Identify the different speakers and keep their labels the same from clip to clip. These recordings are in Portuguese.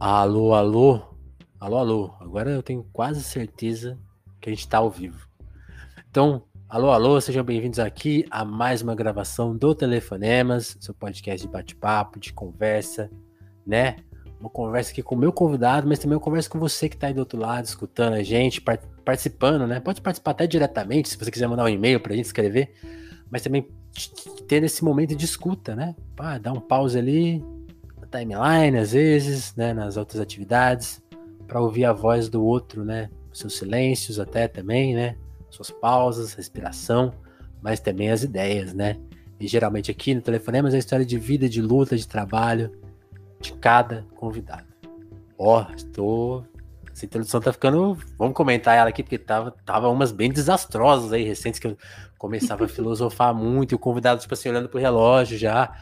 Speaker 1: Alô, alô, alô, alô. Agora eu tenho quase certeza que a gente está ao vivo. Então, alô, alô, sejam bem-vindos aqui a mais uma gravação do Telefonemas, seu podcast de bate-papo, de conversa, né? Uma conversa aqui com o meu convidado, mas também uma conversa com você que está aí do outro lado, escutando a gente, participando, né? Pode participar até diretamente, se você quiser mandar um e-mail para a gente escrever, mas também ter esse momento de escuta, né? Pá, dá um pause ali, timeline, às vezes, né, nas outras atividades, para ouvir a voz do outro, né? Seus silêncios até também, né? Suas pausas, respiração, mas também as ideias, né? E geralmente aqui no Telefonemas é a história de vida, de luta, de trabalho de cada convidado. Ó, oh, estou. Essa introdução tá ficando. Vamos comentar ela aqui, porque tava, tava umas bem desastrosas aí, recentes, que eu começava a filosofar muito, e o convidado, tipo assim, olhando pro relógio já.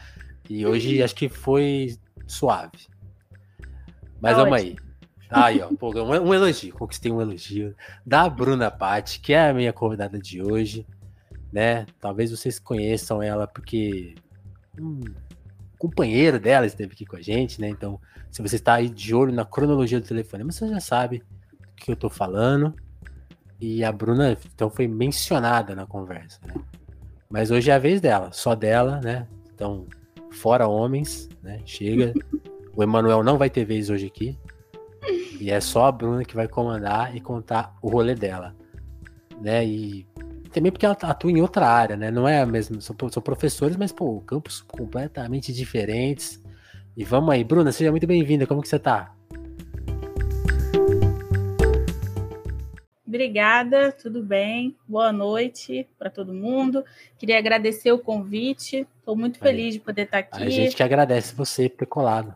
Speaker 1: E hoje acho que foi suave. Mas tá vamos aí. Aí, ó, pô, um, um, elogio, conquistei um elogio da Bruna Patti, que é a minha convidada de hoje, né? Talvez vocês conheçam ela porque um companheiro dela esteve aqui com a gente, né? Então, se você está aí de olho na cronologia do telefone, você já sabe do que eu tô falando. E a Bruna, então, foi mencionada na conversa, né? Mas hoje é a vez dela, só dela, né? Então, fora homens, né? Chega. O Emanuel não vai ter vez hoje aqui. E é só a Bruna que vai comandar e contar o rolê dela. Né? E também porque ela atua em outra área, né? Não é a mesma. São, são professores, mas, pô, campos completamente diferentes. E vamos aí. Bruna, seja muito bem-vinda. Como que você tá?
Speaker 2: Obrigada, tudo bem? Boa noite para todo mundo. Queria agradecer o convite. Estou muito feliz de poder estar aqui.
Speaker 1: A gente que agradece você por ter colado.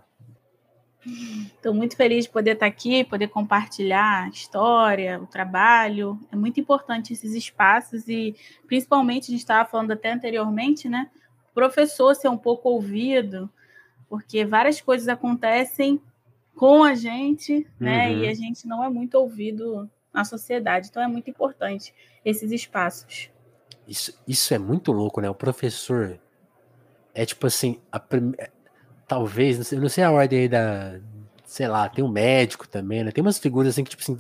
Speaker 2: Estou muito feliz de poder estar aqui, poder compartilhar a história, o trabalho. É muito importante esses espaços e, principalmente, a gente estava falando até anteriormente, né? O professor ser um pouco ouvido, porque várias coisas acontecem com a gente, né? Uhum. E a gente não é muito ouvido na sociedade. Então é muito importante esses espaços.
Speaker 1: Isso, isso é muito louco, né? O professor é tipo assim, a prim... É, talvez, não sei, não sei a ordem aí da, sei lá, tem um médico também, né? Tem umas figuras assim que tipo assim,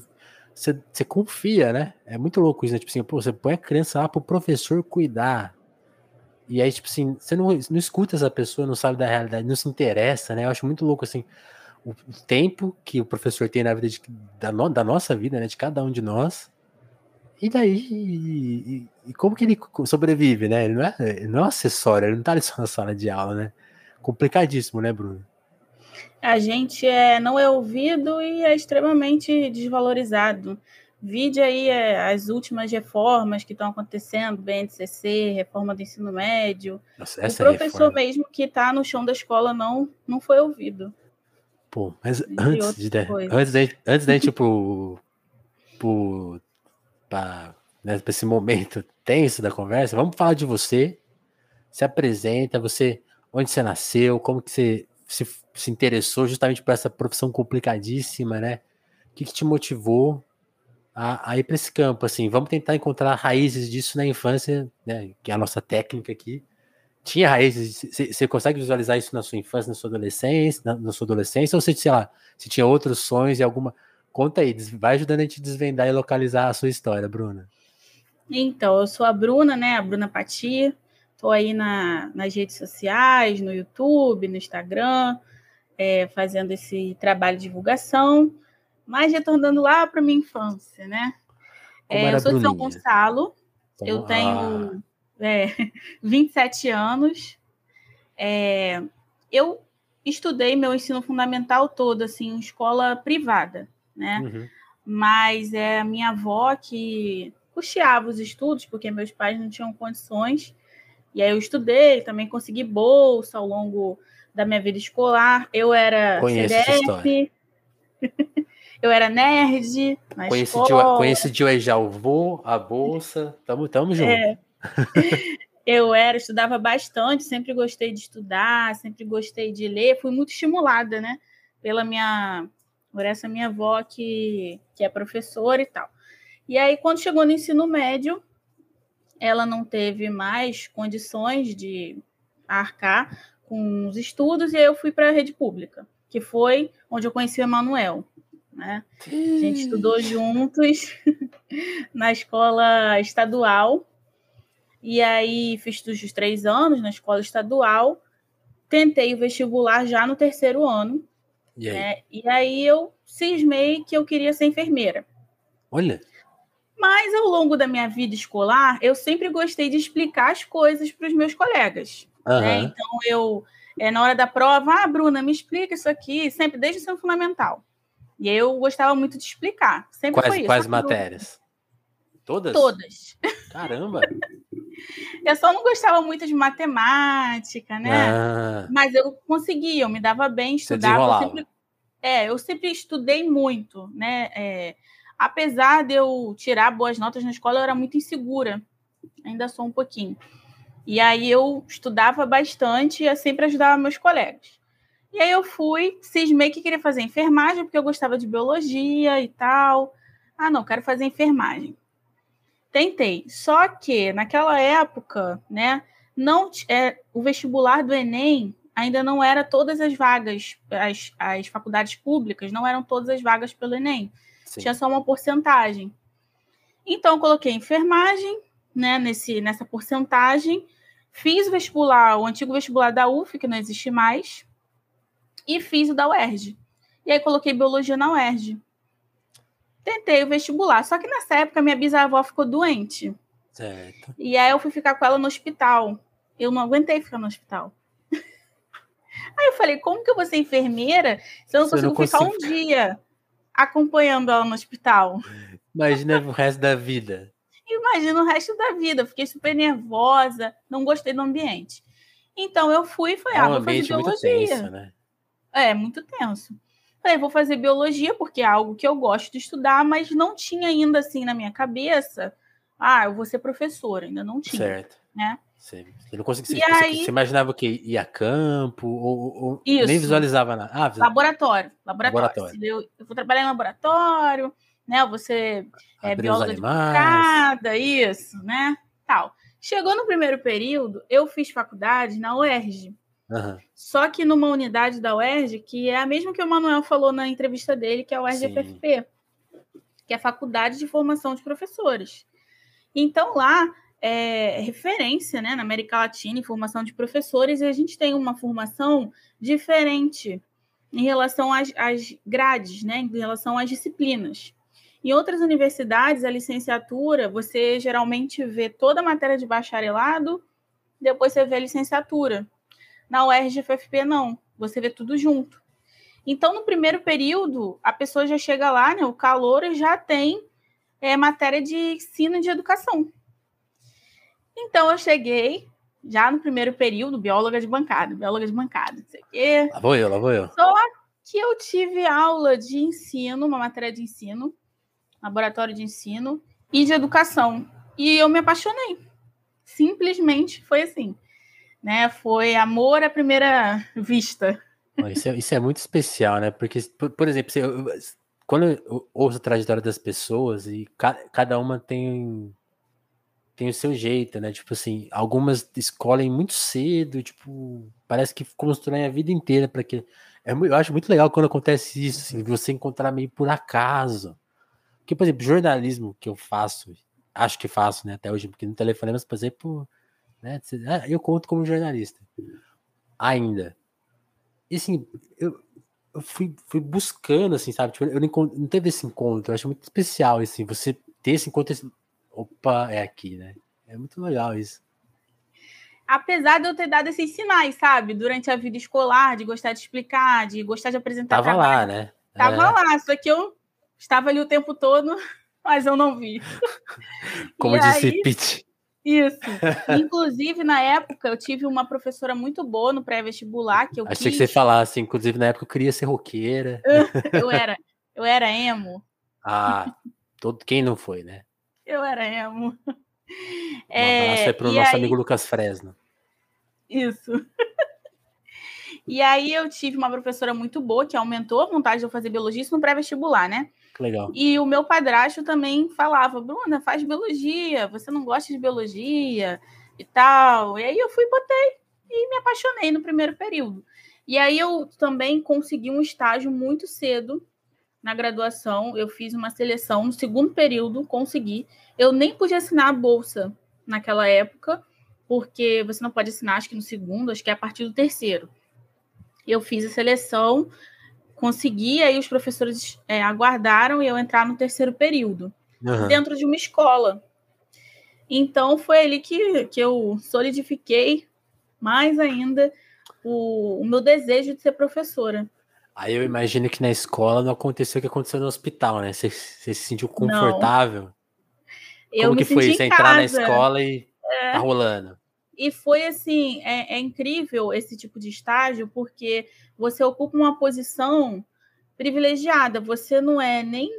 Speaker 1: você, confia, né? É muito louco isso, né? Tipo assim, pô, você põe a criança lá pro professor cuidar. E aí, tipo assim, você não, não escuta essa pessoa, não sabe da realidade, não se interessa, né? Eu acho muito louco, assim, o tempo que o professor tem na vida de, da, no, da nossa vida, né, de cada um de nós. E daí, e, e, como que ele sobrevive, né? Ele não é, ele não é um acessório, ele não tá ali só na sala de aula, né? Complicadíssimo, né, Bruno?
Speaker 2: A gente é, não é ouvido e é extremamente desvalorizado. Vide aí é, as últimas reformas que estão acontecendo, BNCC, reforma do ensino médio. Nossa, o professor reforma. mesmo que está no chão da escola não, não foi ouvido.
Speaker 1: Pô, mas antes de, antes de, antes de gente ir pro, pro, pra, né, esse momento tenso da conversa, vamos falar de você. Se apresenta, você, onde você nasceu, como que você se, se interessou justamente por essa profissão complicadíssima, né? O que, que te motivou a, a ir para esse campo? Assim, vamos tentar encontrar raízes disso na infância, né? Que é a nossa técnica aqui tinha raízes. Você consegue visualizar isso na sua infância, na sua adolescência, na, na sua adolescência, ou você, sei lá, se tinha outros sonhos e alguma. Conta aí, vai ajudando a gente a desvendar e localizar a sua história, Bruna.
Speaker 2: Então, eu sou a Bruna, né? A Bruna Pati. Estou aí na, nas redes sociais, no YouTube, no Instagram, é, fazendo esse trabalho de divulgação, mas retornando lá para minha infância, né? É, eu sou de São Gonçalo, então, eu tenho. É, 27 anos. É, eu estudei meu ensino fundamental todo, assim, em escola privada, né? Uhum. Mas é a minha avó que custeava os estudos, porque meus pais não tinham condições. E aí eu estudei, também consegui bolsa ao longo da minha vida escolar. Eu era
Speaker 1: Conheço CDF,
Speaker 2: eu era nerd na
Speaker 1: conheci
Speaker 2: escola.
Speaker 1: De, conheci de já o vô, a bolsa, tamo, tamo junto. É,
Speaker 2: eu era, estudava bastante, sempre gostei de estudar, sempre gostei de ler, fui muito estimulada, né? Pela minha, por essa minha avó que, que é professora e tal. E aí, quando chegou no ensino médio, ela não teve mais condições de arcar com os estudos e aí eu fui para a rede pública. que foi onde eu conheci o Emanuel. Né? A gente estudou juntos na escola estadual. E aí fiz os três anos na escola estadual. Tentei o vestibular já no terceiro ano. E aí? Né? E aí eu cismei que eu queria ser enfermeira.
Speaker 1: Olha.
Speaker 2: Mas ao longo da minha vida escolar, eu sempre gostei de explicar as coisas para os meus colegas. Uhum. Né? Então eu, é, na hora da prova, ah, Bruna, me explica isso aqui, sempre desde o ensino fundamental. E eu gostava muito de explicar. Sempre
Speaker 1: quais,
Speaker 2: foi isso.
Speaker 1: Quais matérias? Todas?
Speaker 2: Todas.
Speaker 1: Caramba!
Speaker 2: eu só não gostava muito de matemática, né? Ah. Mas eu conseguia, eu me dava bem, estudava. Eu sempre, é, eu sempre estudei muito, né? É, apesar de eu tirar boas notas na escola, eu era muito insegura. Ainda sou um pouquinho. E aí eu estudava bastante e eu sempre ajudava meus colegas. E aí eu fui, cismei que queria fazer enfermagem, porque eu gostava de biologia e tal. Ah, não, quero fazer enfermagem. Tentei. Só que naquela época, né, não é, o vestibular do Enem ainda não era todas as vagas, as, as faculdades públicas não eram todas as vagas pelo Enem. Sim. Tinha só uma porcentagem. Então, coloquei enfermagem né, nesse, nessa porcentagem, fiz o vestibular, o antigo vestibular da UF, que não existe mais, e fiz o da UERJ. E aí coloquei biologia na UERJ. Tentei o vestibular, só que nessa época minha bisavó ficou doente.
Speaker 1: Certo.
Speaker 2: E aí eu fui ficar com ela no hospital. Eu não aguentei ficar no hospital. Aí eu falei, como que eu vou ser enfermeira se eu não consigo não ficar um dia? acompanhando ela no hospital.
Speaker 1: Imagina o resto da vida.
Speaker 2: Imagina o resto da vida. fiquei super nervosa, não gostei do ambiente. Então eu fui e falei, é um ah, vou fazer biologia. Muito tenso, né? É, muito tenso. Falei, vou fazer biologia porque é algo que eu gosto de estudar, mas não tinha ainda assim na minha cabeça, ah, eu vou ser professora, ainda não tinha. Certo. Né?
Speaker 1: Você não conseguia. Você, aí... você, imaginava que ia a campo ou, ou nem visualizava nada?
Speaker 2: Ah, laboratório. Laboratório. laboratório. Eu, eu vou trabalhar em laboratório, né? Você é bióloga de bancada, isso, né? Tal. Chegou no primeiro período, eu fiz faculdade na UERJ. Uhum. Só que numa unidade da UERJ, que é a mesma que o Manuel falou na entrevista dele, que é a UERJ-FFP, que é a Faculdade de Formação de Professores. Então, lá, é, referência né, na América Latina em formação de professores, e a gente tem uma formação diferente em relação às, às grades, né, em relação às disciplinas. Em outras universidades, a licenciatura, você geralmente vê toda a matéria de bacharelado, depois você vê a licenciatura. Na UERJ-FFP, não. Você vê tudo junto. Então, no primeiro período, a pessoa já chega lá, né, o calor já tem é, matéria de ensino de educação. Então eu cheguei já no primeiro período, bióloga de bancada, bióloga de bancada, não sei o quê.
Speaker 1: Lá vou eu, lá vou eu.
Speaker 2: Só que eu tive aula de ensino, uma matéria de ensino, laboratório de ensino e de educação. E eu me apaixonei. Simplesmente foi assim. Né? Foi amor à primeira vista.
Speaker 1: Isso é, isso é muito especial, né? Porque, por, por exemplo, quando eu ouço a trajetória das pessoas e ca, cada uma tem tem o seu jeito, né? Tipo assim, algumas escolhem muito cedo, tipo, parece que constroem a vida inteira para que. É, eu acho muito legal quando acontece isso, assim, você encontrar meio por acaso. Porque, por exemplo, jornalismo que eu faço, acho que faço, né, até hoje, porque no telefone, mas, por exemplo, né, ah, eu conto como jornalista. Ainda. E assim, eu, eu fui, fui buscando, assim, sabe? Tipo, eu não, não teve esse encontro, eu acho muito especial, assim, você ter esse encontro opa, é aqui, né? É muito legal isso.
Speaker 2: Apesar de eu ter dado esses sinais, sabe? Durante a vida escolar, de gostar de explicar, de gostar de apresentar.
Speaker 1: Tava trabalho. lá, né?
Speaker 2: Tava é. lá, só que eu estava ali o tempo todo, mas eu não vi.
Speaker 1: Como e disse aí... Pete.
Speaker 2: Isso. Inclusive, na época, eu tive uma professora muito boa no pré-vestibular que eu
Speaker 1: Achei quis... que você falasse, inclusive, na época eu queria ser roqueira.
Speaker 2: eu era, eu era emo.
Speaker 1: Ah, todo, quem não foi, né?
Speaker 2: Eu era emo. Um
Speaker 1: é, abraço aí pro nosso aí... amigo Lucas Fresno.
Speaker 2: Isso. e aí eu tive uma professora muito boa que aumentou a vontade de eu fazer biologia no pré-vestibular, né?
Speaker 1: Legal.
Speaker 2: E o meu padrasto também falava, Bruna, faz biologia, você não gosta de biologia e tal. E aí eu fui, botei e me apaixonei no primeiro período. E aí eu também consegui um estágio muito cedo na graduação. Eu fiz uma seleção no segundo período, consegui. Eu nem podia assinar a bolsa naquela época, porque você não pode assinar, acho que no segundo, acho que é a partir do terceiro. Eu fiz a seleção, consegui, aí os professores é, aguardaram e eu entrar no terceiro período, uhum. dentro de uma escola. Então foi ali que, que eu solidifiquei mais ainda o, o meu desejo de ser professora.
Speaker 1: Aí eu imagino que na escola não aconteceu o que aconteceu no hospital, né? Você, você se sentiu confortável? Não.
Speaker 2: Eu Como
Speaker 1: que foi? Você entrar na escola e é. tá rolando?
Speaker 2: E foi assim, é, é, incrível esse tipo de estágio, porque você ocupa uma posição privilegiada. Você não é nem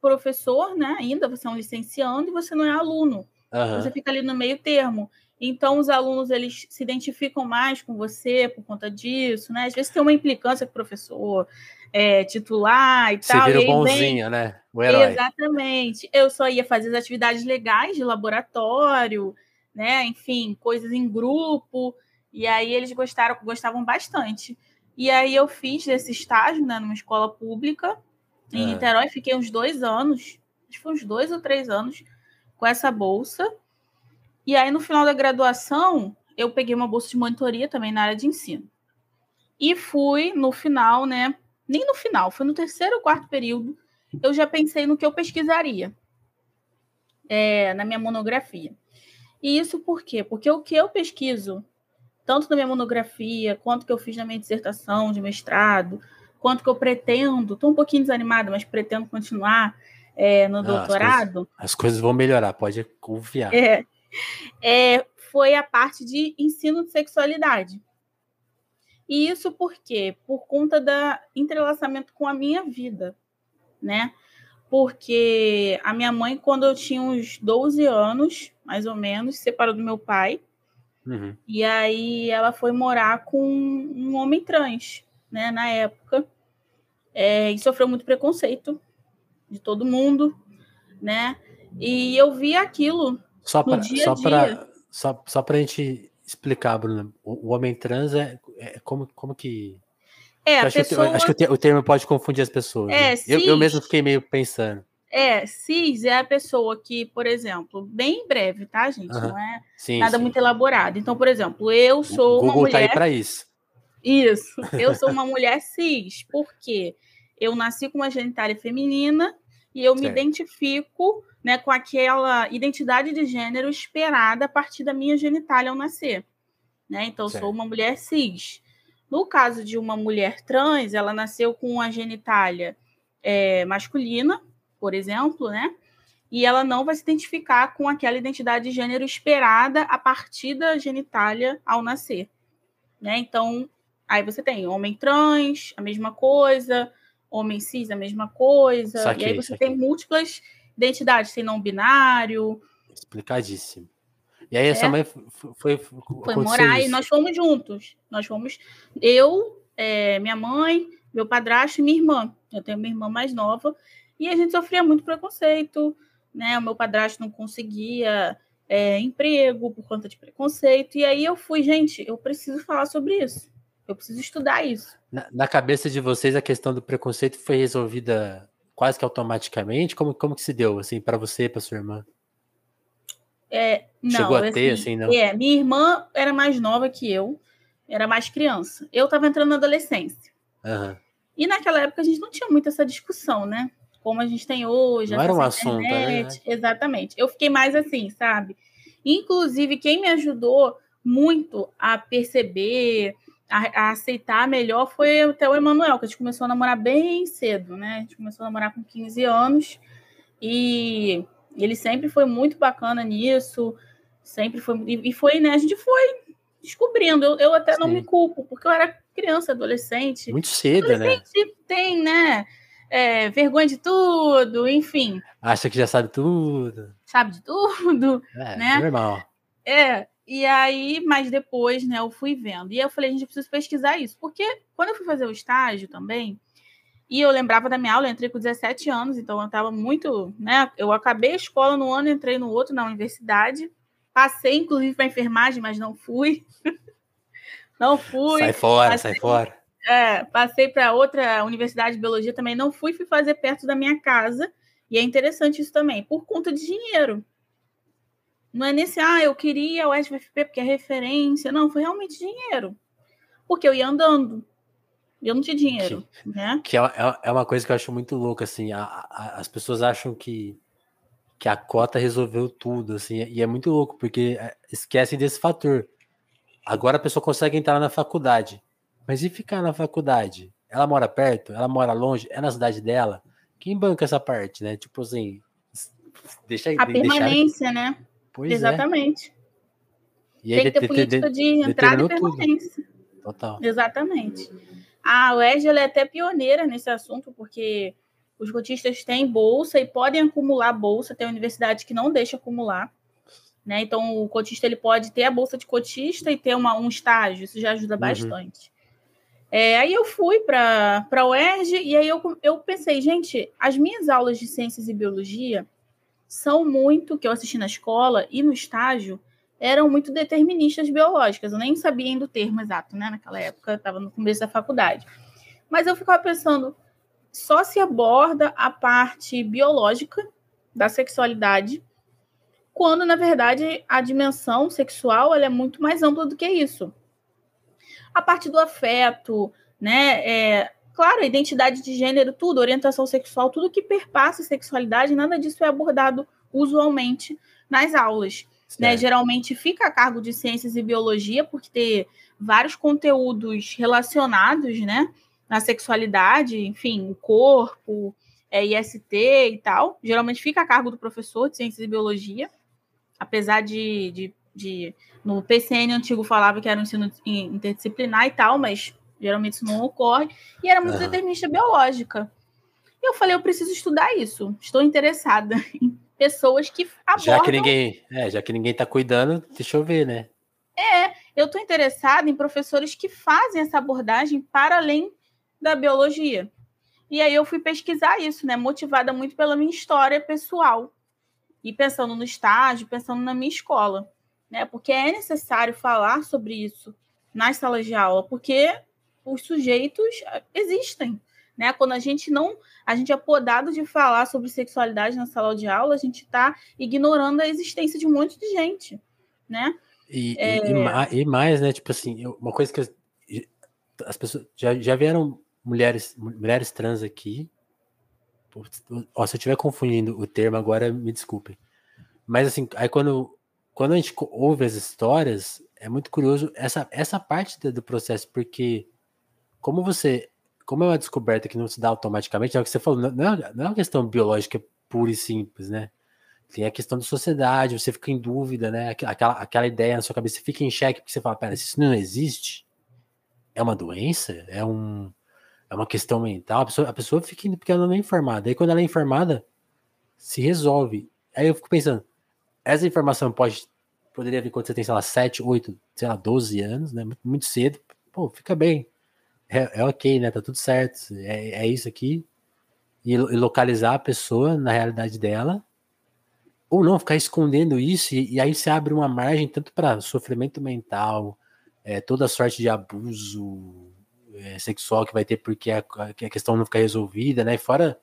Speaker 2: professor, né? Ainda você é um licenciando e você não é aluno. Uhum. Você fica ali no meio termo. Então, os alunos eles se identificam mais com você por conta disso, né? Às vezes tem uma implicância com o professor é, titular e
Speaker 1: você
Speaker 2: tal.
Speaker 1: Você vira o bonzinho, vem... né? O herói.
Speaker 2: Exatamente. Eu só ia fazer as atividades legais de laboratório, né? Enfim, coisas em grupo. E aí eles gostaram, gostavam bastante. E aí eu fiz esse estágio né, numa escola pública em é. Niterói, fiquei uns dois anos, acho que foi uns dois ou três anos com essa bolsa. E aí, no final da graduação, eu peguei uma bolsa de monitoria também na área de ensino. E fui no final, né? Nem no final, foi no terceiro ou quarto período, eu já pensei no que eu pesquisaria é, na minha monografia. E isso por quê? Porque o que eu pesquiso, tanto na minha monografia, quanto que eu fiz na minha dissertação de mestrado, quanto que eu pretendo, estou um pouquinho desanimada, mas pretendo continuar, é, no doutorado.
Speaker 1: As coisas, as coisas, vão melhorar, pode confiar.
Speaker 2: É, é, foi a parte de ensino de sexualidade. E isso por quê? Por conta da entrelaçamento com a minha vida, né? Porque a minha mãe, quando eu tinha uns 12 anos, mais ou menos, separou do meu pai. Uhum. E aí ela foi morar com um homem trans, né? Na época. É, e sofreu muito preconceito de todo mundo, né? E eu vi aquilo
Speaker 1: só para só para só, só para a gente explicar, Bruna, o, o homem trans é, é, como como que
Speaker 2: é,
Speaker 1: acho,
Speaker 2: pessoa...
Speaker 1: que, acho que o termo pode confundir as pessoas. É, né? cis... eu, eu mesmo fiquei meio pensando.
Speaker 2: É, cis é a pessoa que, por exemplo, bem breve, tá, gente? Não é sim, nada sim. muito elaborado. Então, por exemplo, eu sou
Speaker 1: o
Speaker 2: Google uma mulher. Tá
Speaker 1: aí para isso.
Speaker 2: Isso. Eu sou uma mulher cis. Por quê? Eu nasci com uma genitália feminina e eu certo. me identifico né, com aquela identidade de gênero esperada a partir da minha genitália ao nascer. Né? Então, certo. sou uma mulher cis. No caso de uma mulher trans, ela nasceu com a genitália é, masculina, por exemplo, né? E ela não vai se identificar com aquela identidade de gênero esperada a partir da genitália ao nascer. Né? Então, aí você tem homem trans, a mesma coisa, homem cis, a mesma coisa. Saquei, e aí você saquei. tem múltiplas identidades, tem não binário.
Speaker 1: Explicadíssimo. E aí, essa é. mãe foi, foi,
Speaker 2: foi morar isso. e nós fomos juntos. Nós fomos, eu, é, minha mãe, meu padrasto e minha irmã. Eu tenho minha irmã mais nova. E a gente sofria muito preconceito, né? O meu padrasto não conseguia é, emprego por conta de preconceito. E aí eu fui, gente, eu preciso falar sobre isso. Eu preciso estudar isso.
Speaker 1: Na, na, cabeça de vocês, a questão do preconceito foi resolvida quase que automaticamente? Como, como que se deu, assim, para você e para sua irmã?
Speaker 2: É, não,
Speaker 1: Chegou a ter, assim, não?
Speaker 2: É, minha irmã era mais nova que eu, era mais criança. Eu estava entrando na adolescência. Uhum. E naquela época a gente não tinha muito essa discussão, né? Como a gente tem hoje.
Speaker 1: Não era um assunto, né?
Speaker 2: Exatamente. Eu fiquei mais assim, sabe? Inclusive, quem me ajudou muito a perceber, a, a, aceitar melhor foi até o Emanuel, que a gente começou a namorar bem cedo, né? A gente começou a namorar com 15 anos e ele sempre foi muito bacana nisso, sempre foi. E foi, né? A gente foi descobrindo. Eu, eu até Sim. não me culpo, porque eu era criança, adolescente.
Speaker 1: Muito cedo,
Speaker 2: né? adolescente
Speaker 1: né?
Speaker 2: Tem, né? É, vergonha de tudo, enfim.
Speaker 1: Acha que já sabe tudo.
Speaker 2: Sabe de tudo,
Speaker 1: é,
Speaker 2: né?
Speaker 1: Normal.
Speaker 2: É, e aí, mas depois, né, eu fui vendo. E eu falei, a gente precisa pesquisar isso. Porque quando eu fui fazer o estágio também, e eu lembrava da minha aula, eu entrei com 17 anos, então eu estava muito, né? Eu acabei a escola no ano, entrei no outro, na universidade. Passei, inclusive, para enfermagem, mas não fui. não fui.
Speaker 1: Sai fora, Passei, sai fora.
Speaker 2: é, passei para outra universidade de biologia também, não fui, fui fazer perto da minha casa. E é interessante isso também, por conta de dinheiro. Não é nesse, ah, eu queria o SFP porque é referência. Não, foi realmente dinheiro. Porque eu ia andando. Eu não tinha dinheiro.
Speaker 1: Que,
Speaker 2: né?
Speaker 1: que é, é, é uma coisa que eu acho muito louca, assim. A, a, as pessoas acham que, que a cota resolveu tudo, assim. E é muito louco, porque é, esquecem desse fator. Agora a pessoa consegue entrar na faculdade. Mas e ficar na faculdade? Ela mora perto? Ela mora longe? É na cidade dela? Quem banca essa parte, né? Tipo assim,
Speaker 2: deixa A permanência, deixar... né?
Speaker 1: Pois
Speaker 2: é. Exatamente. É. E Tem que ter política de, de entrada e permanência.
Speaker 1: Tudo. Total.
Speaker 2: Exatamente. A UERJ é até pioneira nesse assunto, porque os cotistas têm bolsa e podem acumular bolsa. Tem universidade que não deixa acumular. Né? Então, o cotista ele pode ter a bolsa de cotista e ter uma, um estágio, isso já ajuda uhum. bastante. É, aí eu fui para a UERJ e aí eu, eu pensei, gente, as minhas aulas de ciências e biologia são muito, que eu assisti na escola e no estágio, eram muito deterministas biológicas. Eu nem sabia ainda o termo exato, né? Naquela época, estava no começo da faculdade. Mas eu ficava pensando, só se aborda a parte biológica da sexualidade, quando, na verdade, a dimensão sexual é muito mais ampla do que isso a parte do afeto, né? É, claro, a identidade de gênero, tudo, orientação sexual, tudo que perpassa a sexualidade, nada disso é abordado usualmente nas aulas. Né? Geralmente fica a cargo de ciências e biologia, porque ter vários conteúdos relacionados né, na sexualidade, enfim, o corpo, é, IST e tal, geralmente fica a cargo do professor de ciências e biologia, apesar de, de, de no PCN antigo falava que era um ensino interdisciplinar e tal, mas geralmente isso não ocorre. E era muito uhum. determinista biológica. E eu falei, eu preciso estudar isso. Estou interessada pessoas que abordam...
Speaker 1: Já que ninguém, é, já que ninguém está cuidando, deixa eu ver, né?
Speaker 2: É, eu estou interessada em professores que fazem essa abordagem para além da biologia. E aí eu fui pesquisar isso, né? Motivada muito pela minha história pessoal. E pensando no estágio, pensando na minha escola né? Porque é necessário falar sobre isso nas salas de aula, porque os sujeitos existem, né? Quando a gente não, a gente é podado de falar sobre sexualidade na sala de aula, a gente está ignorando a existência de um monte de gente, né?
Speaker 1: E, é... e, e, mais, né? Tipo assim, uma coisa que as pessoas já, já vieram mulheres, mulheres trans aqui. Ó, se eu estiver confundindo o termo agora, me desculpem. Mas assim, aí quando quando a gente ouve as histórias, é muito curioso essa, essa parte do processo, porque como você. Como é uma descoberta que não se dá automaticamente, é o que você falou, não é, não é uma questão biológica pura e simples, né? Tem a questão da sociedade, você fica em dúvida, né? Aquela, aquela ideia na sua cabeça, fica em xeque, porque você fala, pera, se isso não existe, é uma doença? É, um, é uma questão mental? A pessoa, a pessoa fica porque ela não é informada. Aí quando ela é informada, se resolve. Aí eu fico pensando, essa informação pode poderia vir quando você tem, sei lá, 7, 8, sei lá, 12 anos, né? Muito cedo. Pô, fica bem. É, é, ok, né? Tá tudo certo. É, é isso aqui. E, e, localizar a pessoa na realidade dela. Ou não, ficar escondendo isso. E, e aí você abre uma margem tanto para sofrimento mental, é, toda sorte de abuso é, sexual que vai ter porque a, a questão não fica resolvida, né? Fora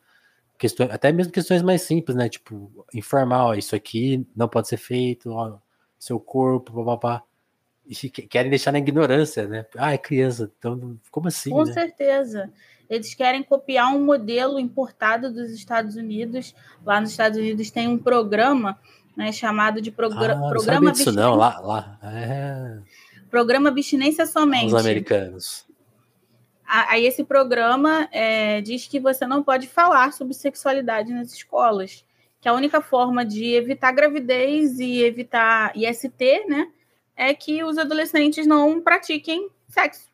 Speaker 1: questões, até mesmo questões mais simples, né? Tipo, informar, isso aqui não pode ser feito, ó, seu corpo, papapá. E querem deixar na ignorância, né? Ah, é criança, então como assim?
Speaker 2: Com
Speaker 1: né?
Speaker 2: certeza. Eles querem copiar um modelo importado dos Estados Unidos. Lá nos Estados Unidos tem um programa né, chamado de progra ah,
Speaker 1: programa não disso, não, lá, lá. É...
Speaker 2: Programa Abstinência Somente.
Speaker 1: Os americanos.
Speaker 2: Aí esse programa é, diz que você não pode falar sobre sexualidade nas escolas, que a única forma de evitar gravidez e evitar IST, né, é que os adolescentes não pratiquem sexo.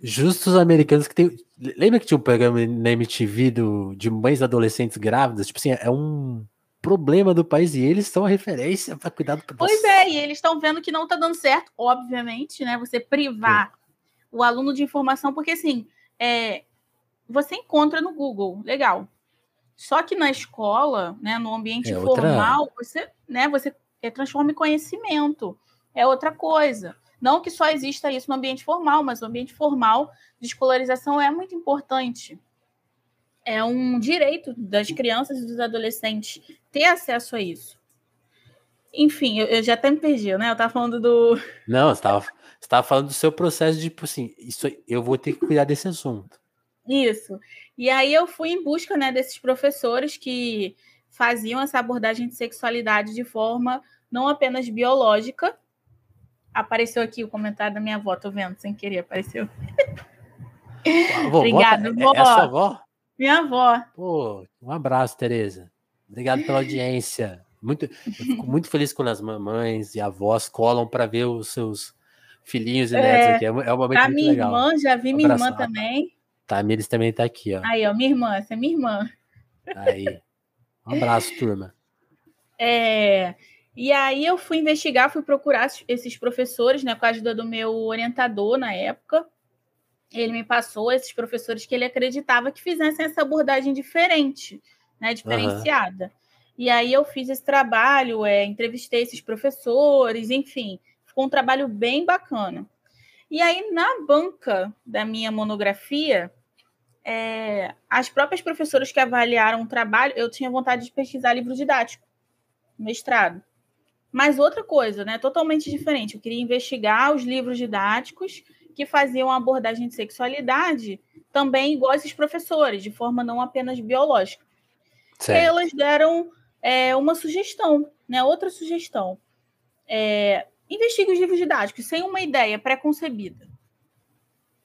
Speaker 1: Justos americanos que tem. Lembra que tinha um programa na MTV do, de mães adolescentes grávidas? Tipo assim, é um problema do país e eles são a referência para cuidar do
Speaker 2: Pois é, e eles estão vendo que não está dando certo, obviamente, né? Você privar o aluno de informação, porque assim, é, você encontra no Google, legal. Só que na escola, né, no ambiente é formal, outra... você, né, você é, transforma em conhecimento. É outra coisa. Não que só exista isso no ambiente formal, mas no ambiente formal de escolarização é muito importante. É um direito das crianças e dos adolescentes ter acesso a isso. Enfim, eu, eu já até me perdi, né? Eu estava falando do.
Speaker 1: Não, você estava você tava falando do seu processo de, tipo assim, isso, eu vou ter que cuidar desse assunto.
Speaker 2: Isso. E aí eu fui em busca né, desses professores que faziam essa abordagem de sexualidade de forma não apenas biológica. Apareceu aqui o comentário da minha avó, tô vendo, sem querer, apareceu.
Speaker 1: Obrigada, é, vó. É sua avó?
Speaker 2: Minha avó.
Speaker 1: Pô, um abraço, Tereza. Obrigado pela audiência. Muito, eu fico muito feliz quando as mamães e avós colam para ver os seus filhinhos e netos é, aqui. É, é um momento a
Speaker 2: muito minha legal. irmã, já vi um minha irmã também.
Speaker 1: Tamires também está aqui, ó.
Speaker 2: Aí, ó, minha irmã, essa é minha irmã.
Speaker 1: Aí. Um abraço, turma.
Speaker 2: É, e aí eu fui investigar, fui procurar esses professores, né, com a ajuda do meu orientador na época. Ele me passou esses professores que ele acreditava que fizessem essa abordagem diferente, né, diferenciada. Uhum. E aí eu fiz esse trabalho, é, entrevistei esses professores, enfim, ficou um trabalho bem bacana. E aí, na banca da minha monografia, é, as próprias professoras que avaliaram o trabalho, eu tinha vontade de pesquisar livro didático, mestrado. Mas outra coisa, né? Totalmente diferente. Eu queria investigar os livros didáticos que faziam a abordagem de sexualidade também igual esses professores, de forma não apenas biológica. Certo. E elas deram é, uma sugestão, né? Outra sugestão. É, investigue os livros didáticos sem uma ideia pré-concebida.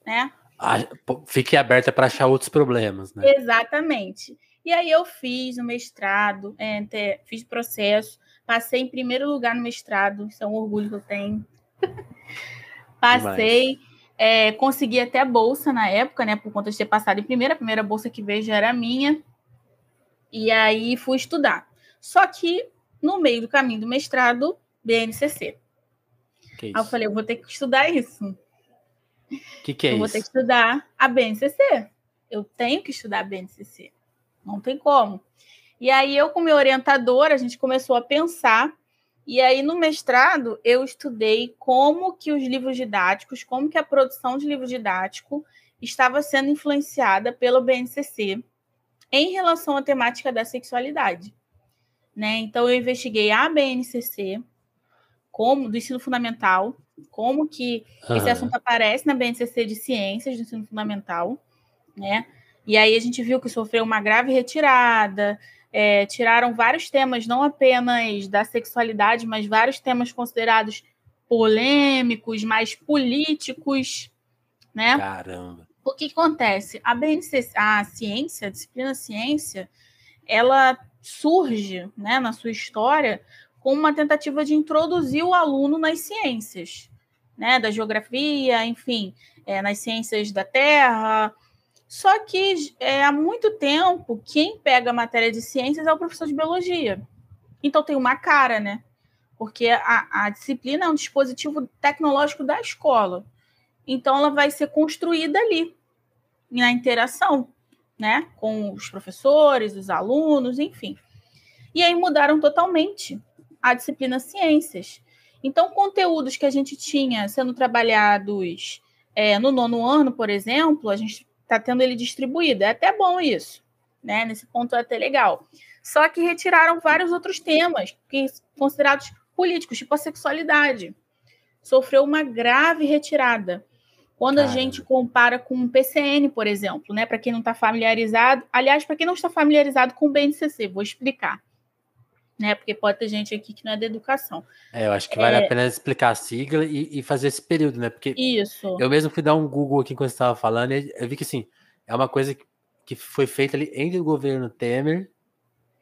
Speaker 2: Né?
Speaker 1: Ah, fique aberta para achar outros problemas, né?
Speaker 2: Exatamente. E aí eu fiz o mestrado, é, fiz processo, passei em primeiro lugar no mestrado, isso é um orgulho que eu tenho. passei, é, consegui até bolsa na época, né? Por conta de ter passado em primeira, a primeira bolsa que veio já era minha. E aí fui estudar. Só que no meio do caminho do mestrado, BNCC. Que aí eu falei, eu vou ter que estudar isso.
Speaker 1: O que, que é
Speaker 2: eu
Speaker 1: isso?
Speaker 2: vou ter que estudar a BNCC. Eu tenho que estudar a BNCC. Não tem como. E aí eu, com meu orientador, a gente começou a pensar. E aí, no mestrado, eu estudei como que os livros didáticos, como que a produção de livro didático estava sendo influenciada pelo BNCC em relação à temática da sexualidade. Né? Então, eu investiguei a BNCC, como do ensino fundamental, como que esse assunto aparece na BNCC de Ciências do ensino fundamental, né? E aí a gente viu que sofreu uma grave retirada, é, tiraram vários temas, não apenas da sexualidade, mas vários temas considerados polêmicos, mais políticos, né?
Speaker 1: Caramba.
Speaker 2: O que acontece? A BNCC, a ciência, a disciplina ciência, ela surge, né, na sua história com uma tentativa de introduzir o aluno nas ciências, né, da geografia, enfim, é, nas ciências da Terra. Só que é, há muito tempo, quem pega a matéria de ciências é o professor de biologia. Então tem uma cara, né? Porque a, a disciplina é um dispositivo tecnológico da escola. Então ela vai ser construída ali, na interação, né? Com os professores, os alunos, enfim. E aí mudaram totalmente a disciplina ciências. Então, conteúdos que a gente tinha sendo trabalhados é, no nono ano, por exemplo, a gente está tendo ele distribuído. É até bom isso, né? Nesse ponto é até legal. Só que retiraram vários outros temas que considerados políticos, tipo a sexualidade. Sofreu uma grave retirada. Quando a gente compara com o PCN, por exemplo, né? Para quem não está familiarizado, aliás, para quem não está familiarizado com o BNCC, vou explicar né? Porque pode ter gente aqui que não é da educação.
Speaker 1: É, eu acho que vale é... a pena explicar a sigla e, e, fazer esse período, né? Porque
Speaker 2: Isso.
Speaker 1: eu mesmo fui dar um Google aqui quando você estava falando e eu vi que assim, é uma coisa que foi feita ali entre o governo Temer,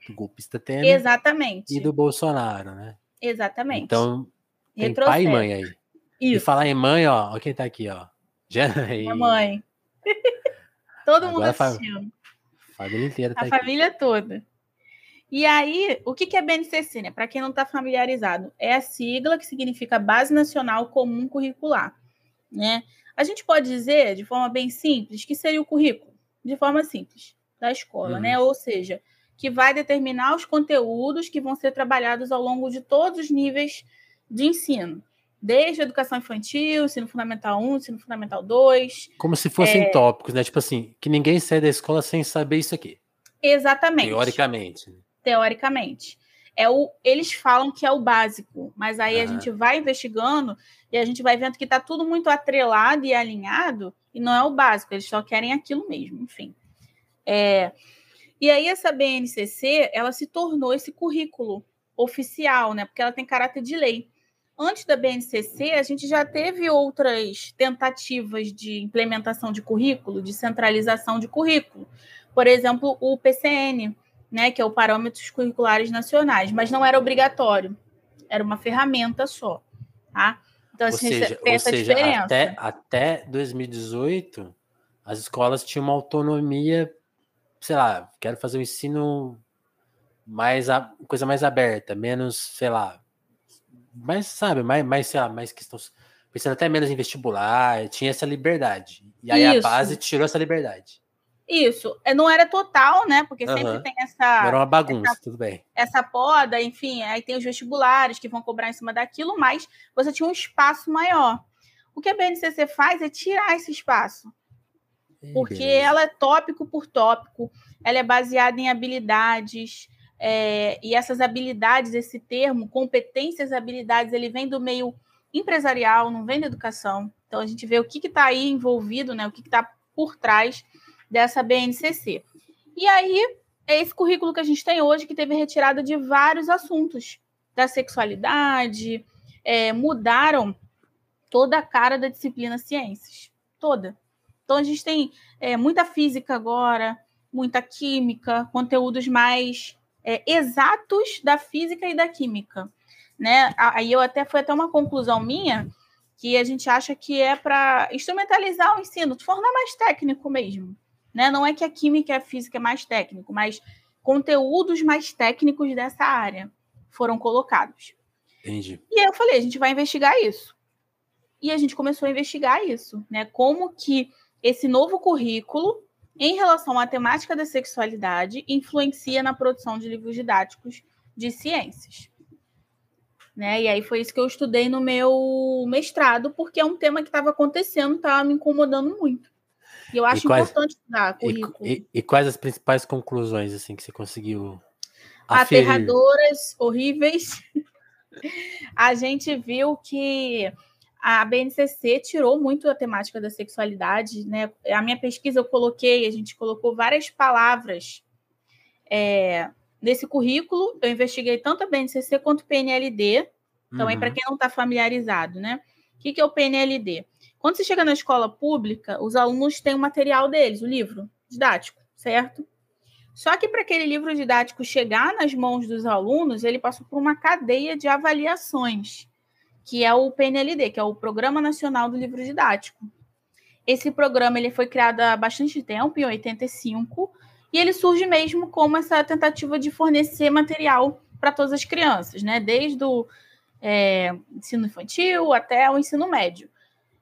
Speaker 1: do golpista Temer,
Speaker 2: Exatamente.
Speaker 1: e do Bolsonaro, né?
Speaker 2: Exatamente.
Speaker 1: Então, tem pai e mãe aí. Isso. E falar em mãe, ó, ó quem tá aqui, ó.
Speaker 2: Mãe. Todo Agora mundo assistindo.
Speaker 1: A família inteira tá
Speaker 2: A aqui. família toda. E aí, o que é BNCC, né? Para quem não está familiarizado, é a sigla que significa Base Nacional Comum Curricular, né? A gente pode dizer, de forma bem simples, que seria o currículo, de forma simples, da escola, né? uhum. né? Ou seja, que vai determinar os conteúdos que vão ser trabalhados ao longo de todos os níveis de ensino, Desde a educação infantil, ensino fundamental 1, ensino fundamental 2.
Speaker 1: Como se fossem é... tópicos, né? Tipo assim, que ninguém sai da escola sem saber isso aqui.
Speaker 2: Exatamente.
Speaker 1: Teoricamente.
Speaker 2: Teoricamente. É o, eles falam que é o básico, mas aí a gente vai investigando e a gente vai vendo que está tudo muito atrelado e alinhado e não é o básico, eles só querem aquilo mesmo, enfim. É, e aí essa BNCC, ela se tornou esse currículo oficial, né? Porque ela tem caráter de lei. Antes da BNCC, a gente já teve outras tentativas de implementação de currículo, de centralização de currículo. Por exemplo, o PCN, né, que é o Parâmetros Curriculares Nacionais, mas não era obrigatório, era uma ferramenta só, tá?
Speaker 1: Então, assim, seja, tem essa seja, diferença. Até, até 2018, as escolas tinham uma autonomia, sei lá, quero fazer o um ensino mais a coisa mais aberta, menos, sei lá, mais, sabe, mais, mais, sei lá, mais questão, pensando até menos em vestibular, tinha essa liberdade. E aí Isso. a base tirou essa liberdade.
Speaker 2: Isso, é, não era total, né? Porque uhum. sempre tem essa.
Speaker 1: Era uma bagunça, essa, tudo bem.
Speaker 2: Essa poda, enfim, aí tem os vestibulares que vão cobrar em cima daquilo, mas você tinha um espaço maior. O que a BNCC faz é tirar esse espaço. Porque ela é tópico por tópico, ela é baseada em habilidades, é, e essas habilidades, esse termo, competências, habilidades, ele vem do meio empresarial, não vem da educação. Então a gente vê o que está aí envolvido, né, o que está por trás dessa BNCC. E aí é esse currículo que a gente tem hoje, que teve retirada de vários assuntos da sexualidade, é, mudaram toda a cara da disciplina ciências, toda. Então a gente tem é, muita física agora, muita química, conteúdos mais é, exatos da física e da química. Né? Aí eu até foi até uma conclusão minha que a gente acha que é para instrumentalizar o ensino, tornar mais técnico mesmo. Né? Não é que a química e a física é mais técnico, mas conteúdos mais técnicos dessa área foram colocados.
Speaker 1: Entendi.
Speaker 2: E aí eu falei, a gente vai investigar isso. E a gente começou a investigar isso, né? Como que esse novo currículo em relação à temática da sexualidade, influencia na produção de livros didáticos de ciências. Né? E aí foi isso que eu estudei no meu mestrado, porque é um tema que estava acontecendo, estava me incomodando muito. E eu acho e quais, importante estudar currículo.
Speaker 1: E, e, e, quais as principais conclusões assim que você conseguiu
Speaker 2: aferir? Aterradoras, horríveis. A gente viu que a BNCC tirou muito a temática da sexualidade, né? A minha pesquisa eu coloquei, a gente colocou várias palavras é, nesse currículo. Eu investiguei tanto a BNCC quanto o PNLD, também uhum. para quem não está familiarizado, né? O que, que é o PNLD? Quando você chega na escola pública, os alunos têm o material deles, o livro didático, certo? Só que para aquele livro didático chegar nas mãos dos alunos, ele passou por uma cadeia de avaliações que é o PNLD, que é o Programa Nacional do Livro Didático. Esse programa ele foi criado há bastante tempo, em 85, e ele surge mesmo como essa tentativa de fornecer material para todas as crianças, né? Desde o é, ensino infantil até o ensino médio.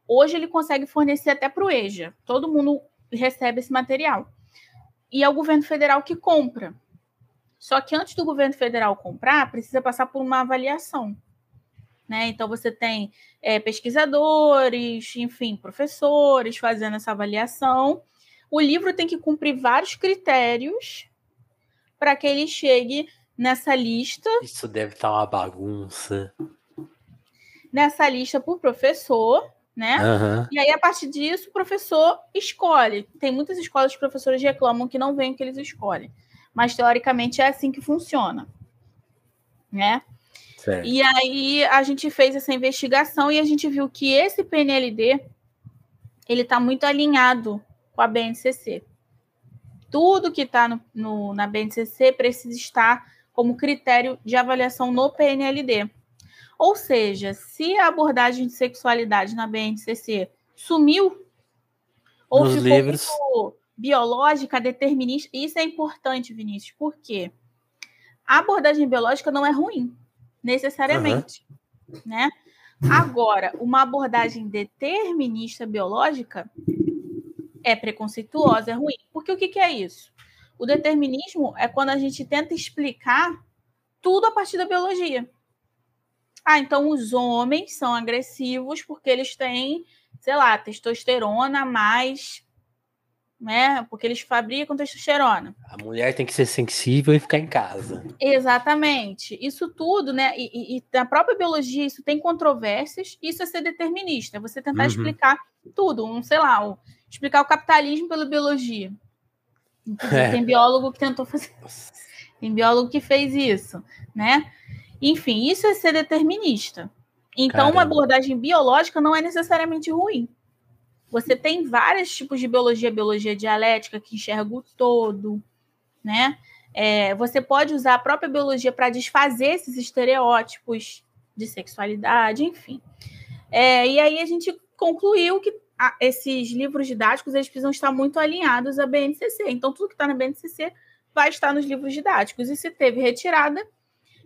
Speaker 2: Hoje ele consegue fornecer até para o EJA. Todo mundo recebe esse material. E é o governo federal que compra. Só que antes do governo federal comprar, precisa passar por uma avaliação. Né? Então, você tem é, pesquisadores, enfim, professores fazendo essa avaliação. O livro tem que cumprir vários critérios para que ele chegue nessa lista.
Speaker 1: Isso deve estar uma bagunça.
Speaker 2: Nessa lista por professor, né? Uhum. E aí, a partir disso, o professor escolhe. Tem muitas escolas que os professores reclamam que não vem o que eles escolhem. Mas, teoricamente, é assim que funciona. Né?
Speaker 1: Certo.
Speaker 2: E aí a gente fez essa investigação e a gente viu que esse PNLD ele está muito alinhado com a BNCC. Tudo que está na BNCC precisa estar como critério de avaliação no PNLD. Ou seja, se a abordagem de sexualidade na BNCC sumiu ou
Speaker 1: Nos ficou livros.
Speaker 2: biológica, determinista, isso é importante, Vinícius, porque a abordagem biológica não é ruim necessariamente, uhum. né? Agora, uma abordagem determinista biológica é preconceituosa, é ruim. Porque o que, que é isso? O determinismo é quando a gente tenta explicar tudo a partir da biologia. Ah, então os homens são agressivos porque eles têm, sei lá, testosterona mais né? Porque eles fabricam testosterona.
Speaker 1: A mulher tem que ser sensível e ficar em casa.
Speaker 2: Exatamente. Isso tudo, né? E, e, e na própria biologia isso tem controvérsias. Isso é ser determinista. É você tentar uhum. explicar tudo, um, sei lá, um, explicar o capitalismo pela biologia. É. Tem biólogo que tentou fazer. Tem biólogo que fez isso, né? Enfim, isso é ser determinista. Então, Caramba. uma abordagem biológica não é necessariamente ruim. Você tem vários tipos de biologia, biologia dialética, que enxerga o todo, né? É, você pode usar a própria biologia para desfazer esses estereótipos de sexualidade, enfim. É, e aí a gente concluiu que a, esses livros didáticos eles precisam estar muito alinhados à BNCC. Então, tudo que está na BNCC vai estar nos livros didáticos. E se teve retirada,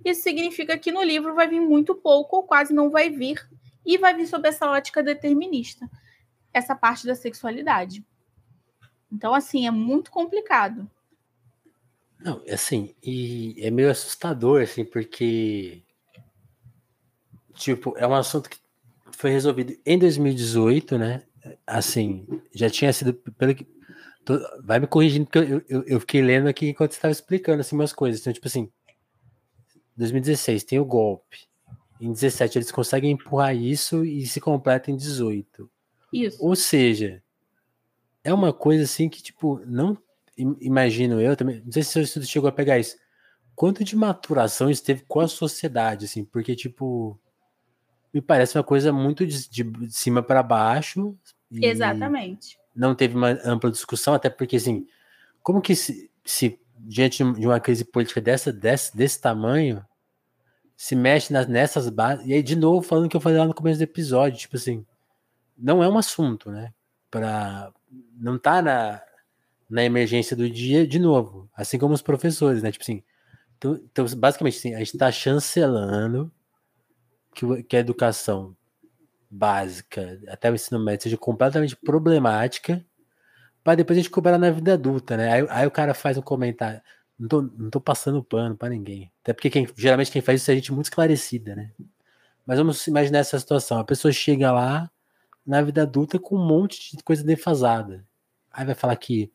Speaker 2: isso significa que no livro vai vir muito pouco ou quase não vai vir, e vai vir sob essa ótica determinista essa parte da sexualidade. Então, assim, é muito complicado.
Speaker 1: Não, assim, e é meio assustador, assim, porque, tipo, é um assunto que foi resolvido em 2018, né? Assim, já tinha sido, pelo que, vai me corrigindo, porque eu, eu, eu, fiquei lendo aqui enquanto você estava explicando, assim, umas coisas. Então, tipo assim, 2016 tem o golpe, em 17 eles conseguem empurrar isso e se completa em 18.
Speaker 2: Isso.
Speaker 1: Ou seja, é uma coisa assim que, tipo, não imagino eu também. Não sei se o estudo chegou a pegar isso. Quanto de maturação esteve com a sociedade, assim, porque, tipo, me parece uma coisa muito de, de cima para baixo.
Speaker 2: Exatamente.
Speaker 1: Não teve uma ampla discussão, até porque, assim, como que se, se diante de uma crise política dessa, desse, desse tamanho, se mexe nas, nessas bases. E aí, de novo, falando que eu falei lá no começo do episódio, tipo assim, não é um assunto, né? Para não tá na, na emergência do dia de novo, assim como os professores, né? Tipo assim, então, então basicamente assim, a gente está chancelando que, que a educação básica até o ensino médio seja completamente problemática para depois a gente cobrar na vida adulta, né? Aí, aí, o cara faz um comentário. Não tô, não tô passando pano para ninguém. Até porque quem, geralmente quem faz isso é gente muito esclarecida, né? Mas vamos imaginar essa situação. A pessoa chega lá, na vida adulta com um monte de coisa defasada. Aí vai falar que,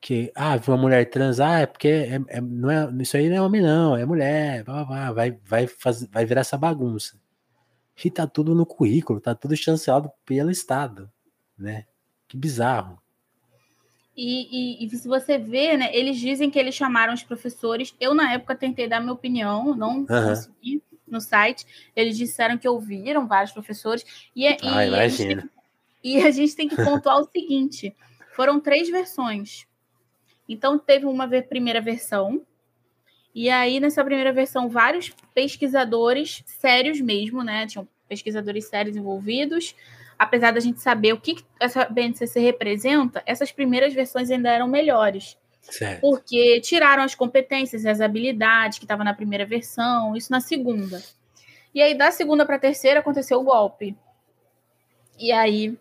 Speaker 1: que ah, viu uma mulher trans, ah, é porque é, é, não é, isso aí não é homem, não, é mulher, blá, blá, vai, vai, faz, vai virar essa bagunça. E tá tudo no currículo, tá tudo chancelado pelo Estado, né? Que bizarro.
Speaker 2: E, e, e, se você vê, né, eles dizem que eles chamaram os professores. Eu, na época, tentei dar minha opinião, não uhum. consegui no site, eles disseram que ouviram vários professores. E,
Speaker 1: é, ah, e, a, gente tem,
Speaker 2: e a gente tem que pontuar o seguinte: foram três versões. Então, teve uma primeira versão, e aí, nessa primeira versão, vários pesquisadores sérios mesmo, né? Tinham pesquisadores sérios envolvidos. Apesar da gente saber o que essa BNCC representa, essas primeiras versões ainda eram melhores. Certo. Porque tiraram as competências e as habilidades que estavam na primeira versão, isso na segunda. E aí, da segunda para a terceira, aconteceu o golpe. E aí,